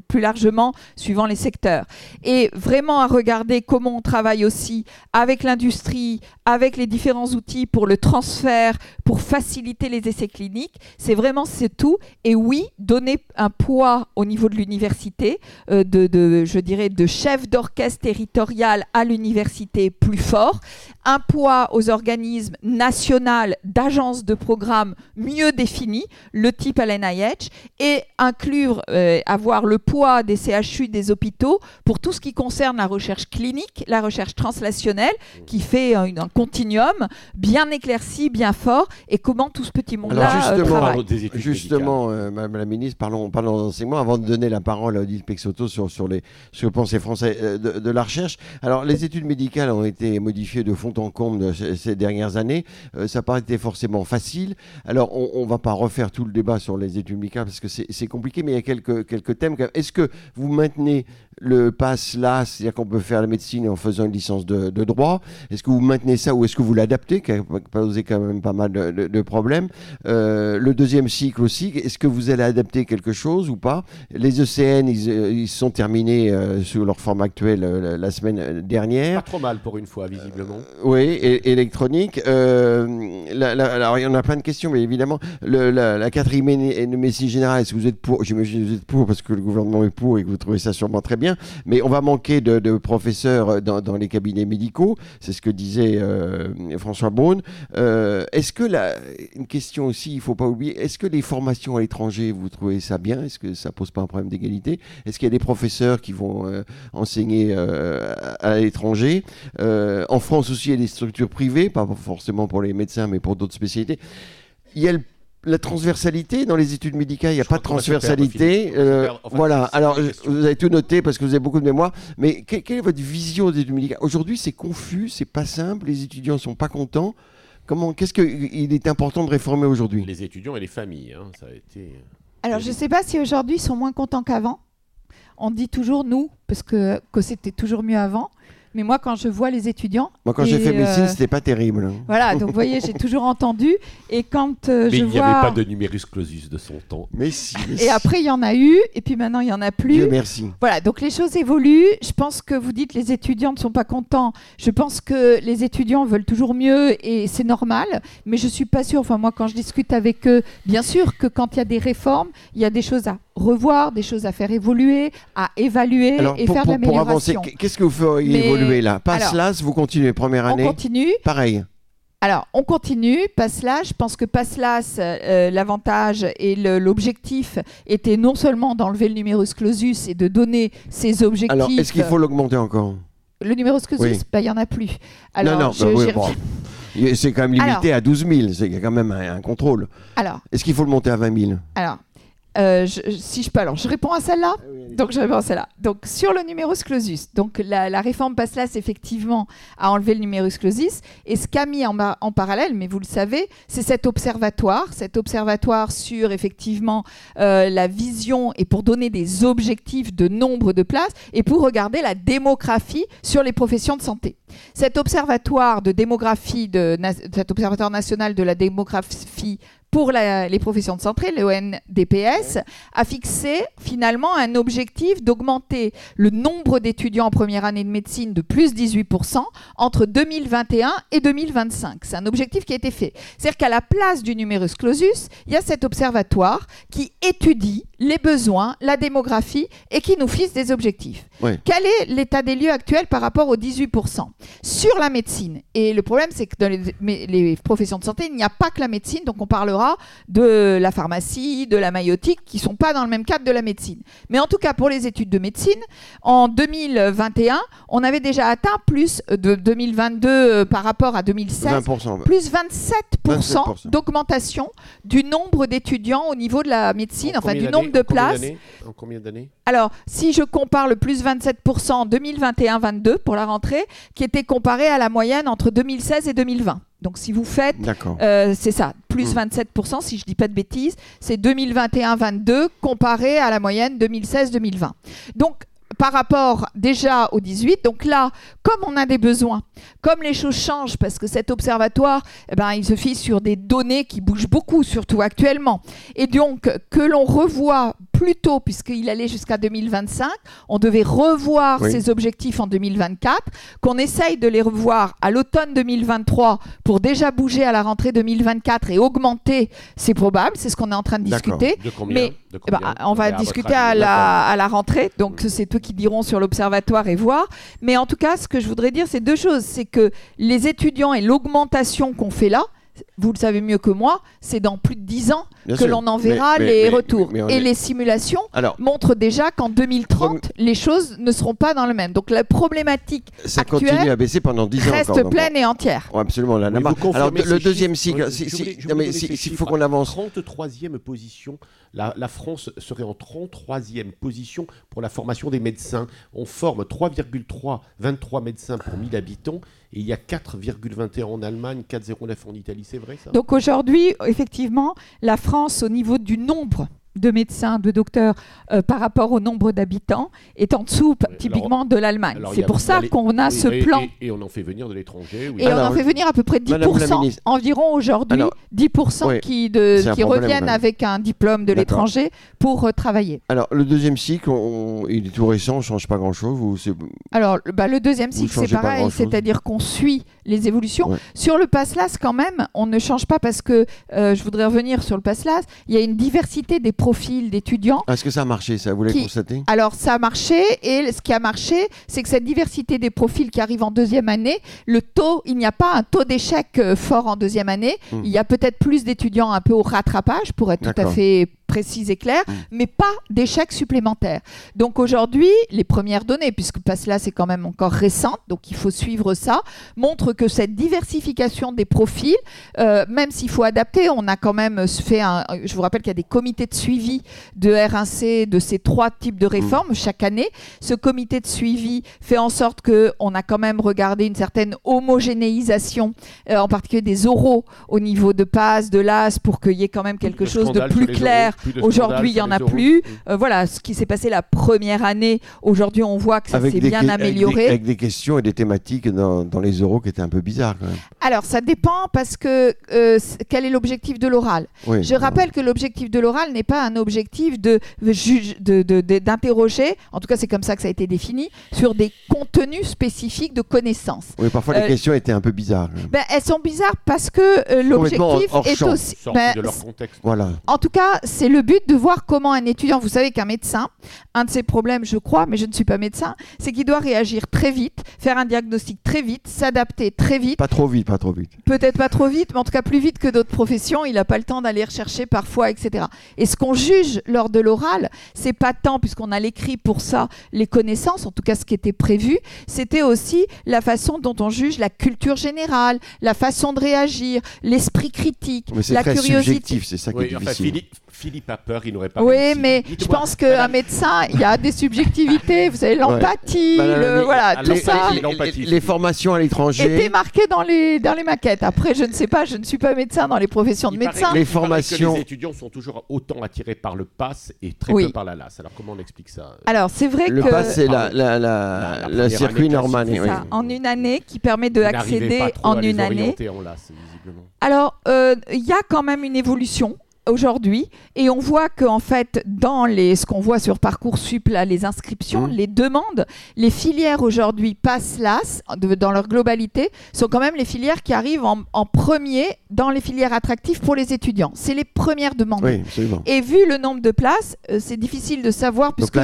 plus largement, suivant les secteurs. Et vraiment à regarder comment on travaille aussi avec l'industrie, avec les différents outils pour le transfert, pour faciliter les essais cliniques. C'est vraiment, c'est tout. Et oui, donner un poids au niveau de l'université, euh, de, je dirais, de chef d'orchestre territorial à l'université plus fort, un poids aux organismes nationaux d'agences de programmes mieux définis, le type à l'NIH, et inclure, euh, avoir le poids des CHU, des hôpitaux, pour tout ce qui concerne la recherche clinique, la recherche translationnelle, qui fait un, continuum bien éclairci, bien fort, et comment tout ce petit monde-là euh, travaille. Justement, euh, Madame la Ministre, parlons, parlons d'enseignement, avant de donner la parole à Odile Pexoto sur, sur les le pensée français de, de, la recherche. Alors, les études médicales ont été modifiées de fond en comble ces dernières années. ça paraît forcément facile. Alors, on ne va pas refaire tout le débat sur les études médicales parce que c'est compliqué, mais il y a quelques, quelques thèmes. Est-ce que vous maintenez le pass là, c'est-à-dire qu'on peut faire la médecine en faisant une licence de, droit Est-ce que vous maintenez ça ou est-ce que vous l'adaptez, qui a posé quand même pas mal de, problèmes euh, Le deuxième cycle aussi, est-ce que vous allez adapter quelque chose ou pas? Les ECN, ils, euh, ils, sont terminés euh, sous leur forme actuelle la semaine dernière. Pas trop mal pour une fois, visiblement. oui, et, électronique. alors, il y en a plein de questions, mais évidemment, la, la, quatrième médecine générale, est-ce que vous êtes pour? J'imagine que vous êtes pour parce que le gouvernement est pour et que vous trouvez ça sûrement très mais on va manquer de, professeurs dans, les cabinets médicaux, c'est ce que disait euh, François Beaune. Euh, est-ce que, la, une question aussi, il ne faut pas oublier, est-ce que les formations à l'étranger, vous trouvez ça bien? Est-ce que ça pose pas un problème d'égalité? Est-ce qu'il y a des professeurs qui vont euh, enseigner à l'étranger? En France aussi, il y a des structures privées, pas forcément pour les médecins, mais pour d'autres spécialités. Il y a le la transversalité dans les études médicales, il n'y a pas de transversalité. Euh, voilà, alors vous avez tout noté parce que vous avez beaucoup de mémoire, mais quelle, est votre vision des études médicales? Aujourd'hui, c'est confus, c'est pas simple, les étudiants ne sont pas contents. Comment, qu'est-ce qu'il est important de réformer aujourd'hui? Les étudiants et les familles, hein, ça a été. Euh, alors, je ne sais pas si aujourd'hui ils sont moins contents qu'avant. On dit toujours nous, parce que, que c'était toujours mieux avant. Mais moi, quand je vois les étudiants. Moi, quand j'ai fait médecine, euh, c'était pas terrible. Hein. Voilà, donc vous voyez, j'ai toujours entendu. Et quand euh, mais il n'y avait pas de numerus clausus de son temps. Mais si. et après, il y en a eu, et puis maintenant, il y en a plus. Dieu merci. Voilà, donc les choses évoluent. Je pense que vous dites les étudiants ne sont pas contents. Je pense que les étudiants veulent toujours mieux, et c'est normal. Mais je suis pas sûre. Enfin, moi, quand je discute avec eux, bien sûr que quand il y a des réformes, il y a des choses à revoir, des choses à faire évoluer, à évaluer et faire de l'amélioration. Pour avancer, qu'est-ce que vous feriez évoluer là Pas cela, vous continuez première année. On continue. Pareil. Alors, on continue. Passelas, je pense que Passelas, euh, l'avantage et l'objectif était non seulement d'enlever le numerus clausus et de donner ses objectifs. Alors, est-ce qu'il faut l'augmenter encore? Le numerus clausus, bah, il n'y en a plus. Alors, non, non, bah c'est quand même limité à 12 000. C'est quand même un, un contrôle. Alors. Est-ce qu'il faut le monter à 20 000 Alors, euh, si je peux, alors je réponds à celle-là? Ah donc je réponds à celle-là. Donc sur le numerus clausus, donc la, réforme Passelas effectivement a enlevé le numerus clausus et ce qu'a mis en, en, parallèle, mais vous le savez, c'est cet observatoire, cet observatoire sur effectivement euh, la vision et pour donner des objectifs de nombre de places et pour regarder la démographie sur les professions de santé. Cet observatoire de démographie, de, cet observatoire national de la démographie pour les professions de santé, le ONDPS, a fixé finalement un objectif d'augmenter le nombre d'étudiants en première année de médecine de plus 18% entre 2021 et 2025. C'est un objectif qui a été fait. C'est-à-dire qu'à la place du numerus clausus, il y a cet observatoire qui étudie les besoins, la démographie et qui nous fixe des objectifs. Quel est l'état des lieux actuel par rapport aux 18% Sur la médecine, et le problème c'est que dans les, les professions de santé, il n'y a pas que la médecine, donc on parlera de la pharmacie, de la maïotique, qui ne sont pas dans le même cadre de la médecine. Mais en tout cas, pour les études de médecine, en 2021, on avait déjà atteint plus de 2022 euh, par rapport à 2016, plus 27%, d'augmentation du nombre d'étudiants au niveau de la médecine, enfin du nombre de places. En combien d'années? Alors, si je compare le plus 27% en 2021-22 pour la rentrée, qui était comparé à la moyenne entre 2016 et 2020. Donc si vous faites, euh, c'est ça, plus 27%, hmm. si je ne dis pas de bêtises, c'est 2021-22 comparé à la moyenne 2016-2020. Donc par rapport déjà au 18. Donc là, comme on a des besoins, comme les choses changent, parce que cet observatoire, eh ben, il se fiche sur des données qui bougent beaucoup, surtout actuellement, et donc que l'on revoit plus tôt, puisqu'il allait jusqu'à 2025, on devait revoir ses objectifs en 2024, qu'on essaye de les revoir à l'automne 2023 pour déjà bouger à la rentrée 2024 et augmenter, c'est probable, c'est ce qu'on est en train de discuter. De combien Mais eh ben, on va discuter à la, à la, rentrée, donc c'est eux qui diront sur l'observatoire et voir. Mais en tout cas, ce que je voudrais dire, c'est deux choses. C'est que les étudiants et l'augmentation qu'on fait là, vous le savez mieux que moi, c'est dans plus de 10 ans que l'on en verra les retours. et les simulations montrent déjà qu'en 2030, les choses ne seront pas dans le même. Donc la problématique ça continue à baisser pendant 10 ans reste pleine et entière. absolument. Alors le deuxième cycle, il faut qu'on avance. 33e position, la, la, France serait en 33e position pour la formation des médecins. On forme 3,3, 23 médecins pour 1000 habitants et il y a 4,21 en Allemagne, 4,09 en Italie, c'est vrai Donc aujourd'hui, effectivement, la France, au niveau du nombre de médecins, de docteurs euh, par rapport au nombre d'habitants est en dessous typiquement de l'Allemagne. C'est pour ça qu'on a ce plan. Et, on en fait venir de l'étranger. Et on en fait venir à peu près 10%, environ aujourd'hui, 10% qui, de, qui reviennent avec un diplôme de l'étranger pour euh, travailler. Alors le deuxième cycle, il est tout récent, on ne change pas grand-chose Alors bah, le deuxième cycle, c'est pareil, c'est-à-dire qu'on suit les évolutions. Sur le PASSLAS, quand même, on ne change pas parce que, euh, je voudrais revenir sur le PASSLAS, il y a une diversité des profils d'étudiants. Est-ce que ça a marché, ça, vous l'avez constaté? Alors, ça a marché, et ce qui a marché, c'est que cette diversité des profils qui arrivent en deuxième année, le taux, il n'y a pas un taux d'échec euh, fort en deuxième année. Hmm. Il y a peut-être plus d'étudiants un peu au rattrapage, pour être tout à fait précise et claire, mm. mais pas d'échecs supplémentaires. Donc aujourd'hui, les premières données, puisque là c'est quand même encore récent, donc il faut suivre ça, montrent que cette diversification des profils, euh, même s'il faut adapter, on a quand même fait un. Je vous rappelle qu'il y a des comités de suivi de R1C de ces trois types de réformes mm. chaque année. Ce comité de suivi fait en sorte que on a quand même regardé une certaine homogénéisation, euh, en particulier des oraux au niveau de PAS, de l'AS, pour qu'il y ait quand même quelque chose de plus clair Aujourd'hui, il n'y en a plus. Mm. Euh, voilà ce qui s'est passé la première année. Aujourd'hui, on voit que ça s'est bien amélioré. Avec des, questions et des thématiques dans, les euros qui étaient un peu bizarres quand même. Alors, ça dépend parce que euh, quel est l'objectif de l'oral? Je rappelle que l'objectif de l'oral n'est pas un objectif de d'interroger, en tout cas c'est comme ça que ça a été défini, sur des contenus spécifiques de connaissances. Oui, parfois les euh, questions étaient un peu bizarres. Ben, elles sont bizarres parce que l'objectif est aussi... Ben, de leur contexte. Voilà. En tout cas, c'est le but de voir comment un étudiant, vous savez qu'un médecin, un de ses problèmes, je crois, mais je ne suis pas médecin, c'est qu'il doit réagir très vite, faire un diagnostic très vite, s'adapter très vite. Pas trop vite, pas trop vite. Peut-être pas trop vite, mais en tout cas plus vite que d'autres professions. Il n'a pas le temps d'aller rechercher parfois, etc. Et ce qu'on juge lors de l'oral, c'est pas tant, puisqu'on a l'écrit pour ça, les connaissances, en tout cas ce qui était prévu, c'était aussi la façon dont on juge la culture générale, la façon de réagir, l'esprit critique, la curiosité. C'est ça qui est difficile. Philippe a peur, il n'aurait pas. Oui, mais je pense qu'un médecin, il y a des subjectivités, vous savez, l'empathie, voilà, tout ça. Les, formations à l'étranger. Étaient marquées dans les, dans les maquettes. Après, je ne sais pas, je ne suis pas médecin dans les professions de médecin. Les formations. les étudiants sont toujours autant attirés par le pass et très peu par la LAS. Alors, comment on explique ça Alors, c'est vrai que. Le pass, c'est la, la, le circuit normal. en une année, qui permet d'accéder en une année. Alors, euh, il y a quand même une évolution aujourd'hui. Et on voit que en fait dans les ce qu'on voit sur parcoursup là les inscriptions mmh. les demandes les filières aujourd'hui passent l'as dans leur globalité sont quand même les filières qui arrivent en, premier dans les filières attractives pour les étudiants. C'est les premières demandes. Et vu le nombre de places euh, c'est difficile de savoir puisque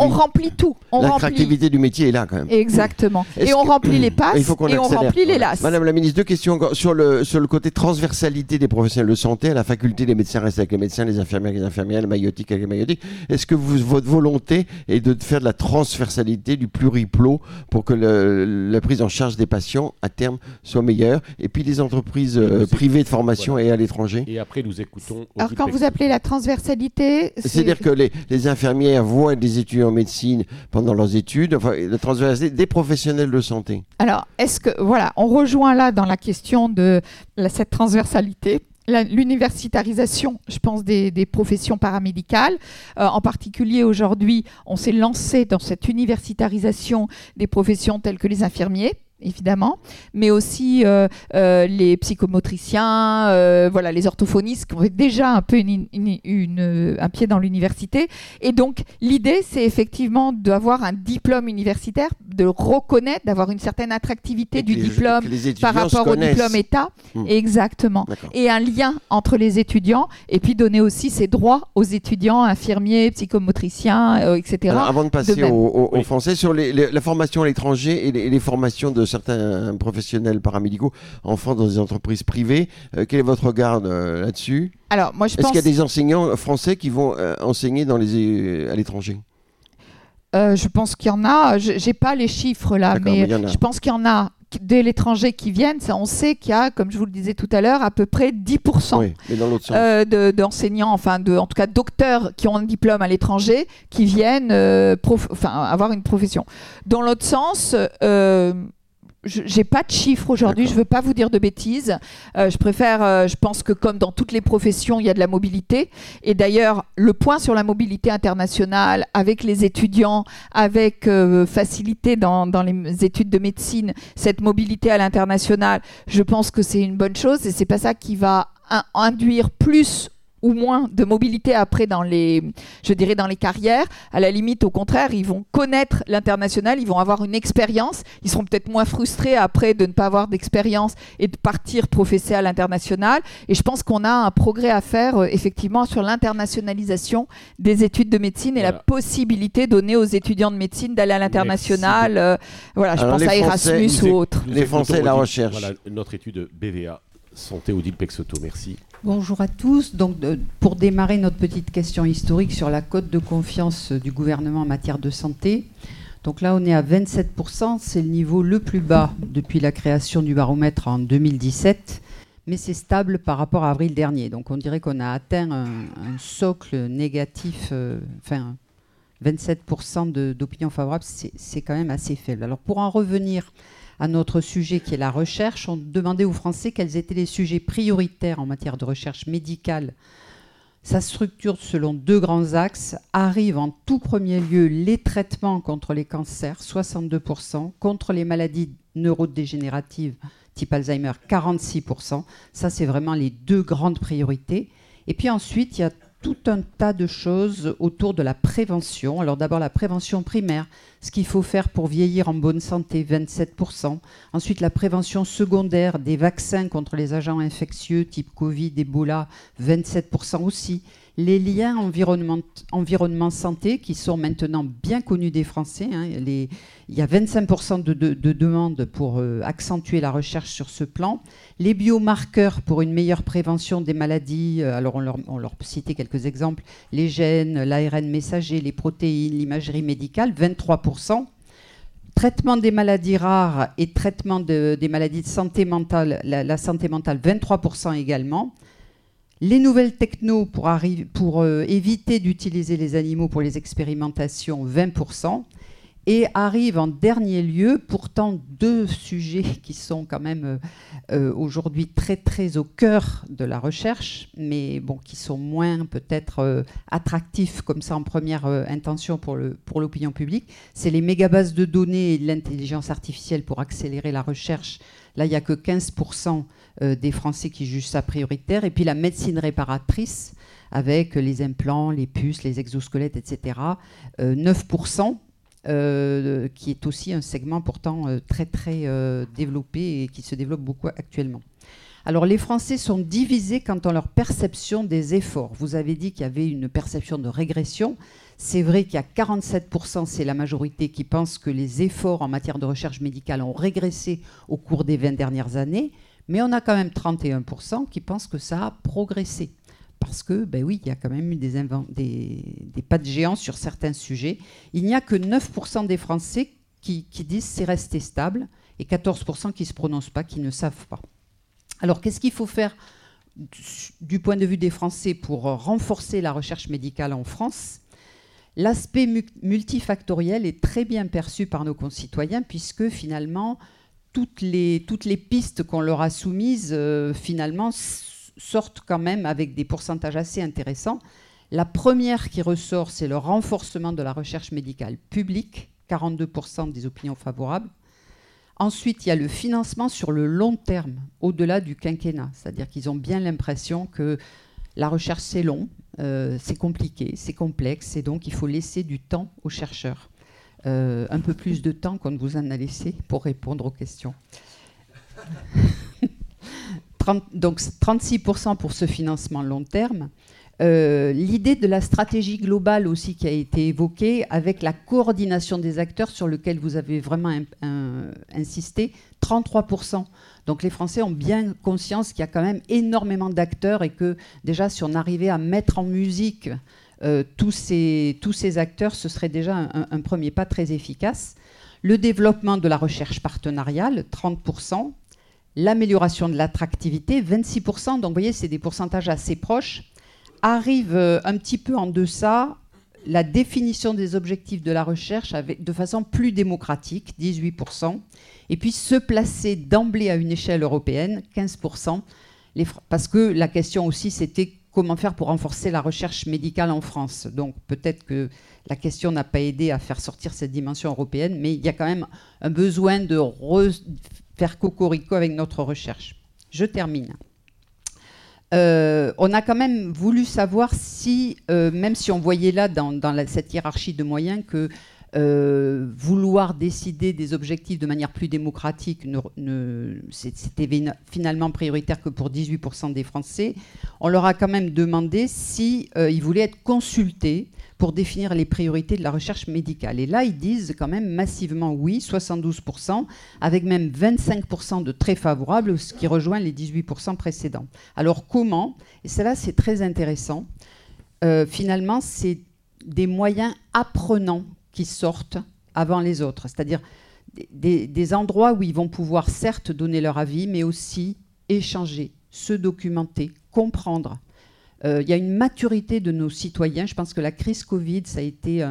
on remplit tout. L'attractivité du métier est là quand même. Exactement. Et on remplit les passes et on remplit les las Madame la ministre deux questions sur le sur le côté transversalité des professionnels de santé à la faculté des médecins reste avec les médecins, les infirmières, les infirmières, les maïotiques avec les maïotiques. Est-ce que vous, votre volonté est de faire de la transversalité, du pluriplot pour que la prise en charge des patients à terme soit meilleure Et puis les entreprises euh, privées de formation et à l'étranger? Et après, nous écoutons. Alors, quand vous appelez la transversalité. C'est-à-dire que les, les, infirmières voient des étudiants en médecine pendant leurs études, enfin, la transversalité des professionnels de santé. Alors, est-ce que. Voilà, on rejoint là dans la question de cette transversalité l'universitarisation, je pense, des, professions paramédicales. Euh, en particulier, aujourd'hui, on s'est lancé dans cette universitarisation des professions telles que les infirmiers évidemment, mais aussi euh, euh, les psychomotriciens, euh, voilà, les orthophonistes qui ont déjà un peu une, un pied dans l'université. Et donc, l'idée, c'est effectivement d'avoir un diplôme universitaire, de reconnaître, d'avoir une certaine attractivité du diplôme par rapport au diplôme État. Hmm. Exactement. Et un lien entre les étudiants, et puis donner aussi ses droits aux étudiants, infirmiers, psychomotriciens, etc. avant de passer aux, Français, sur la formation à l'étranger et les formations de certains professionnels paramédicaux en France dans des entreprises privées. Euh, quel est votre regard euh, là-dessus? Alors, moi, je Est-ce qu'il y a des enseignants français qui vont euh, enseigner dans les, à l'étranger? Je pense qu'il y en a. Je n'ai pas les chiffres là, mais, je pense qu'il y en a de l'étranger qui viennent, ça, on sait qu'il y a, comme je vous le disais tout à l'heure, à peu près 10% d'enseignants, enfin, de, en tout cas docteurs qui ont un diplôme à l'étranger, qui viennent avoir une profession. Dans l'autre sens, j'ai pas de chiffres aujourd'hui, je veux pas vous dire de bêtises. Euh, je préfère, euh, je pense que comme dans toutes les professions, il y a de la mobilité. Et d'ailleurs, le point sur la mobilité internationale avec les étudiants, avec euh, facilité dans, dans, les études de médecine, cette mobilité à l'international, je pense que c'est une bonne chose et c'est pas ça qui va induire plus ou moins de mobilité après dans les, je dirais dans les carrières. À la limite, au contraire, ils vont connaître l'international, ils vont avoir une expérience, ils seront peut-être moins frustrés après de ne pas avoir d'expérience et de partir professer à l'international. Et je pense qu'on a un progrès à faire euh, effectivement sur l'internationalisation des études de médecine et la possibilité donnée aux étudiants de médecine d'aller à l'international. Euh, voilà, je pense à Erasmus ou autre. Les Français, la recherche. Voilà, notre étude BVA. Santé Odile Pexoto, merci. Bonjour à tous. Donc, pour démarrer notre petite question historique sur la cote de confiance du gouvernement en matière de santé, donc là on est à 27%, c'est le niveau le plus bas depuis la création du baromètre en 2017, mais c'est stable par rapport à avril dernier. Donc on dirait qu'on a atteint un, socle négatif, euh, enfin 27% d'opinion favorable, c'est quand même assez faible. Alors pour en revenir à notre sujet qui est la recherche, on demandait aux Français quels étaient les sujets prioritaires en matière de recherche médicale. Sa structure selon deux grands axes arrive en tout premier lieu les traitements contre les cancers, 62%, contre les maladies neurodégénératives type Alzheimer, 46%. Ça, c'est vraiment les deux grandes priorités. Et puis ensuite, il y a tout un tas de choses autour de la prévention. Alors d'abord la prévention primaire, ce qu'il faut faire pour vieillir en bonne santé, 27%. Ensuite la prévention secondaire des vaccins contre les agents infectieux type Covid, Ebola, 27% aussi les liens environnement, santé qui sont maintenant bien connus des Français. Hein. il y a 25% de, demandes pour euh, accentuer la recherche sur ce plan. Les biomarqueurs pour une meilleure prévention des maladies, euh, alors on leur, on leur citait quelques exemples, les gènes, l'ARN messager, les protéines, l'imagerie médicale, 23%. Traitement des maladies rares et traitement des maladies de santé mentale, la santé mentale, 23% également les nouvelles technos pour, euh, éviter d'utiliser les animaux pour les expérimentations, 20%. Et arrivent en dernier lieu, pourtant deux sujets qui sont quand même euh, euh, aujourd'hui très très au cœur de la recherche, mais bon, qui sont moins peut-être attractifs comme ça en première intention pour l'opinion publique. C'est les mégabases de données et l'intelligence artificielle pour accélérer la recherche. Là, il n'y a que 15% euh, des Français qui jugent ça prioritaire. Et puis la médecine réparatrice, avec les implants, les puces, les exosquelettes, etc. 9%. Euh, euh, qui est aussi un segment pourtant très très développé et qui se développe beaucoup actuellement. Alors les Français sont divisés quant à leur perception des efforts. Vous avez dit qu'il y avait une perception de régression. C'est vrai qu'il y a 47%, c'est la majorité, qui pense que les efforts en matière de recherche médicale ont régressé au cours des 20 dernières années. Mais on a quand même 31% qui pensent que ça a progressé. Parce que, ben oui, il y a quand même eu des, des, pas de géants sur certains sujets. Il n'y a que 9% des Français qui, qui disent c'est resté stable et 14% qui ne se prononcent pas, qui ne savent pas. Alors, qu'est-ce qu'il faut faire du point de vue des Français pour renforcer la recherche médicale en France? L'aspect multifactoriel est très bien perçu par nos concitoyens puisque finalement, toutes les, pistes qu'on leur a soumises, euh, finalement, sortent quand même avec des pourcentages assez intéressants. La première qui ressort, c'est le renforcement de la recherche médicale publique, 42% des opinions favorables. Ensuite, il y a le financement sur le long terme, au-delà du quinquennat. C'est-à-dire qu'ils ont bien l'impression que la recherche, c'est long, euh, c'est compliqué, c'est complexe, et donc il faut laisser du temps aux chercheurs. Euh, un peu plus de temps qu'on vous en a laissé pour répondre aux questions. donc 36% pour ce financement long terme. Euh, l'idée de la stratégie globale aussi qui a été évoquée avec la coordination des acteurs sur lequel vous avez vraiment insisté, 33%. Donc les Français ont bien conscience qu'il y a quand même énormément d'acteurs et que déjà si on arrivait à mettre en musique euh, tous, ces, acteurs, ce serait déjà un, premier pas très efficace. Le développement de la recherche partenariale, 30%. L'amélioration de l'attractivité, 26%. Donc vous voyez, c'est des pourcentages assez proches. Arrive euh, un petit peu en deçà la définition des objectifs de la recherche de façon plus démocratique, 18%. Et puis se placer d'emblée à une échelle européenne, 15%. parce que la question aussi, c'était comment faire pour renforcer la recherche médicale en France. Donc peut-être que la question n'a pas aidé à faire sortir cette dimension européenne, mais il y a quand même un besoin de faire cocorico avec notre recherche. Je termine. Euh, on a quand même voulu savoir si, euh, même si on voyait là dans, cette hiérarchie de moyens que euh, vouloir décider des objectifs de manière plus démocratique, c'était finalement prioritaire que pour 18% des Français, on leur a quand même demandé s'ils si, voulaient être consultés pour définir les priorités de la recherche médicale. Et là, ils disent quand même massivement oui, 72%, avec même 25% de très favorables, ce qui rejoint les 18% précédents. Alors comment? Et cela, c'est très intéressant. Euh, finalement, c'est des moyens apprenants qui sortent avant les autres, c'est-à-dire des, des endroits où ils vont pouvoir certes donner leur avis, mais aussi échanger, se documenter, comprendre. Euh, il y a une maturité de nos citoyens. Je pense que la crise Covid, ça a été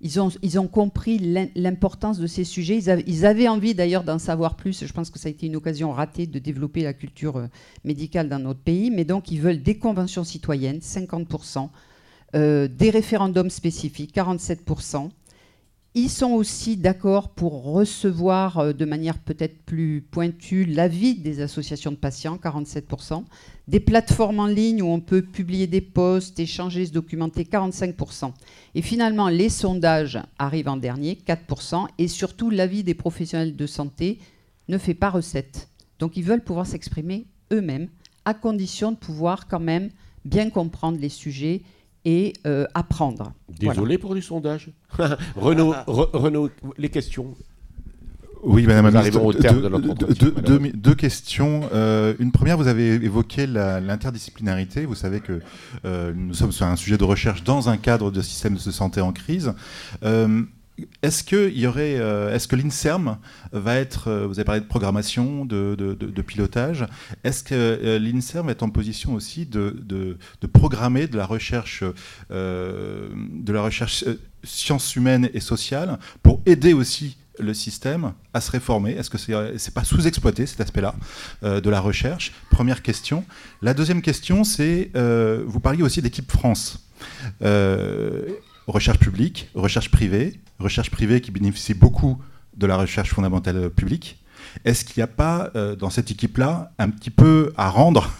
Ils ont, ils ont compris l'importance de ces sujets. Ils avaient, envie d'ailleurs d'en savoir plus. Je pense que ça a été une occasion ratée de développer la culture euh, médicale dans notre pays. Mais donc, ils veulent des conventions citoyennes, 50%, euh, des référendums spécifiques, 47%, ils sont aussi d'accord pour recevoir euh, de manière peut-être plus pointue l'avis des associations de patients, 47%, des plateformes en ligne où on peut publier des posts, échanger, se documenter, 45%. Et finalement, les sondages arrivent en dernier, 4%, et surtout l'avis des professionnels de santé ne fait pas recette. Donc ils veulent pouvoir s'exprimer eux-mêmes, à condition de pouvoir quand même bien comprendre les sujets et euh, apprendre. Désolé pour les sondages. Renaud, les questions. Oui, Madame la ministre, deux, questions. Euh, une première, vous avez évoqué l'interdisciplinarité. Vous savez que euh, nous sommes sur un sujet de recherche dans un cadre de système de santé en crise. Est-ce que euh, est-ce que l'Inserm va être, euh, vous avez parlé de programmation, de, pilotage, est-ce que euh, l'Inserm est en position aussi de, programmer de la recherche, de la recherche sciences humaines et sociales pour aider aussi le système à se réformer? Est-ce que c'est n'est pas sous-exploité cet aspect-là de la recherche? Première question. La deuxième question, c'est vous parliez aussi d'équipe France. Recherche publique, recherche privée, recherche privée qui bénéficie beaucoup de la recherche fondamentale publique. Est-ce qu'il n'y a pas euh, dans cette équipe-là un petit peu à rendre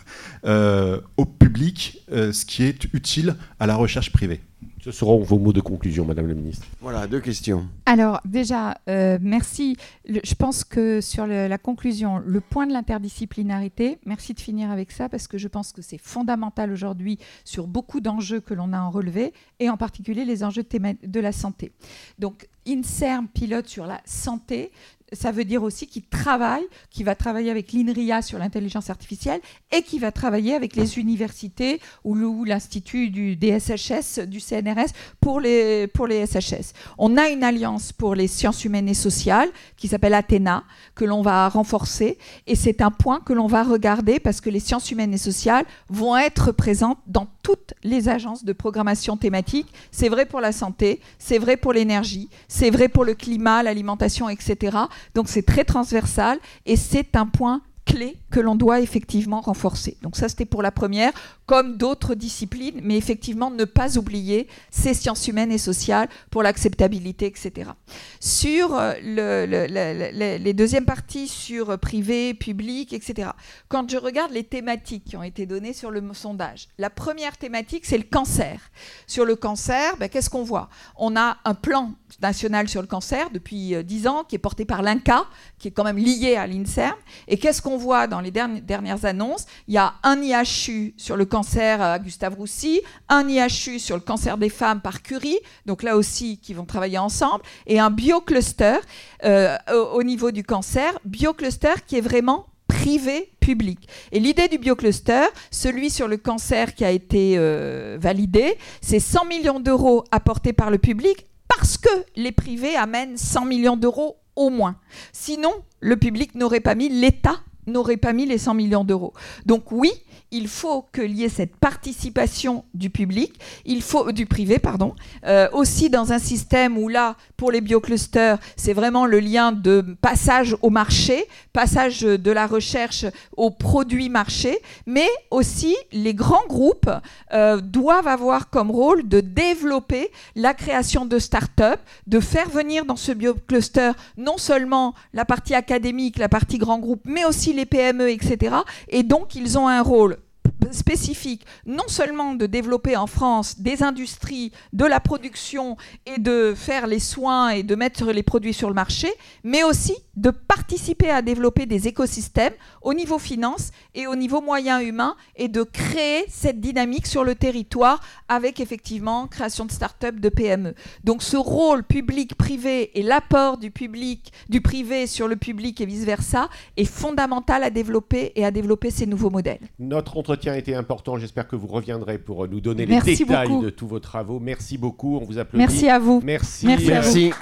euh, au public euh, ce qui est utile à la recherche privée? Ce seront vos mots de conclusion, Madame la Ministre. Voilà, deux questions. Alors déjà, merci. je pense que sur la conclusion, le point de l'interdisciplinarité, merci de finir avec ça parce que je pense que c'est fondamental aujourd'hui sur beaucoup d'enjeux que l'on a en relevé et en particulier les enjeux de la santé. Donc INSERM pilote sur la santé ça veut dire aussi qu'il travaille, qu'il va travailler avec l'INRIA sur l'intelligence artificielle et qu'il va travailler avec les universités ou l'Institut du DSHS, du CNRS pour les, pour les SHS. On a une alliance pour les sciences humaines et sociales qui s'appelle Athéna, que l'on va renforcer et c'est un point que l'on va regarder parce que les sciences humaines et sociales vont être présentes dans toutes les agences de programmation thématique. C'est vrai pour la santé, c'est vrai pour l'énergie, c'est vrai pour le climat, l'alimentation, etc. Donc c'est très transversal et c'est un point clé que l'on doit effectivement renforcer. Donc ça, c'était pour la première, comme d'autres disciplines, mais effectivement, ne pas oublier ces sciences humaines et sociales pour l'acceptabilité, etc. Sur euh, le, les deuxièmes parties, sur privé, public, etc. Quand je regarde les thématiques qui ont été données sur le sondage, la première thématique, c'est le cancer. Sur le cancer, ben, qu'est-ce qu'on voit? On a un plan national sur le cancer depuis 10 euh, ans qui est porté par l'INCA, qui est quand même lié à l'INSERM. Et qu'est-ce qu'on voit dans les dernières annonces? Il y a un IHU sur le cancer à Gustave Roussy, un IHU sur le cancer des femmes par Curie, donc là aussi qui vont travailler ensemble, et un biocluster euh, au, niveau du cancer, biocluster qui est vraiment privé public. Et l'idée du biocluster, celui sur le cancer qui a été euh, validé, c'est 100 millions d'euros apportés par le public parce que les privés amènent 100 millions d'euros au moins. Sinon, le public n'aurait pas mis, l'État n'aurait pas mis les 100 millions d'euros. Donc oui, il faut qu'il y ait cette participation du public, il faut du privé, pardon, euh, aussi dans un système où là, pour les bioclusters, c'est vraiment le lien de passage au marché, passage de la recherche au produit marché, mais aussi les grands groupes euh, doivent avoir comme rôle de développer la création de start-up, de faire venir dans ce biocluster non seulement la partie académique, la partie grand groupe, mais aussi les PME, etc. Et donc, ils ont un rôle spécifique, non seulement de développer en France des industries, de la production et de faire les soins et de mettre les produits sur le marché, mais aussi de participer à développer des écosystèmes au niveau finance et au niveau moyen humain et de créer cette dynamique sur le territoire avec effectivement création de start-up, de PME. Donc ce rôle public-privé et l'apport du public, du privé sur le public et vice-versa est fondamental à développer et à développer ces nouveaux modèles. Notre entretien a été important. J'espère que vous reviendrez pour nous donner les détails de tous vos travaux. Merci beaucoup. On vous applaudit. Merci à vous. Merci. Merci. Merci.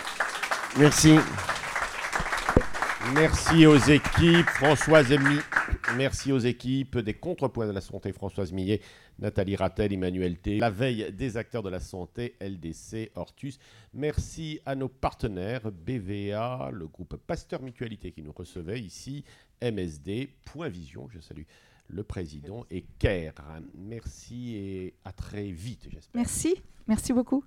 Merci aux équipes, Françoise Mi... Merci aux équipes des contrepoints de la santé, Françoise Millet, Nathalie Rattel, Emmanuel T. La veille des acteurs de la santé, LDC, Hortus. Merci à nos partenaires, BVA, le groupe Pasteur Mutualité qui nous recevait ici, MSD, Point Vision, je salue le président, et CARE. Merci et à très vite, j'espère. Merci, merci beaucoup.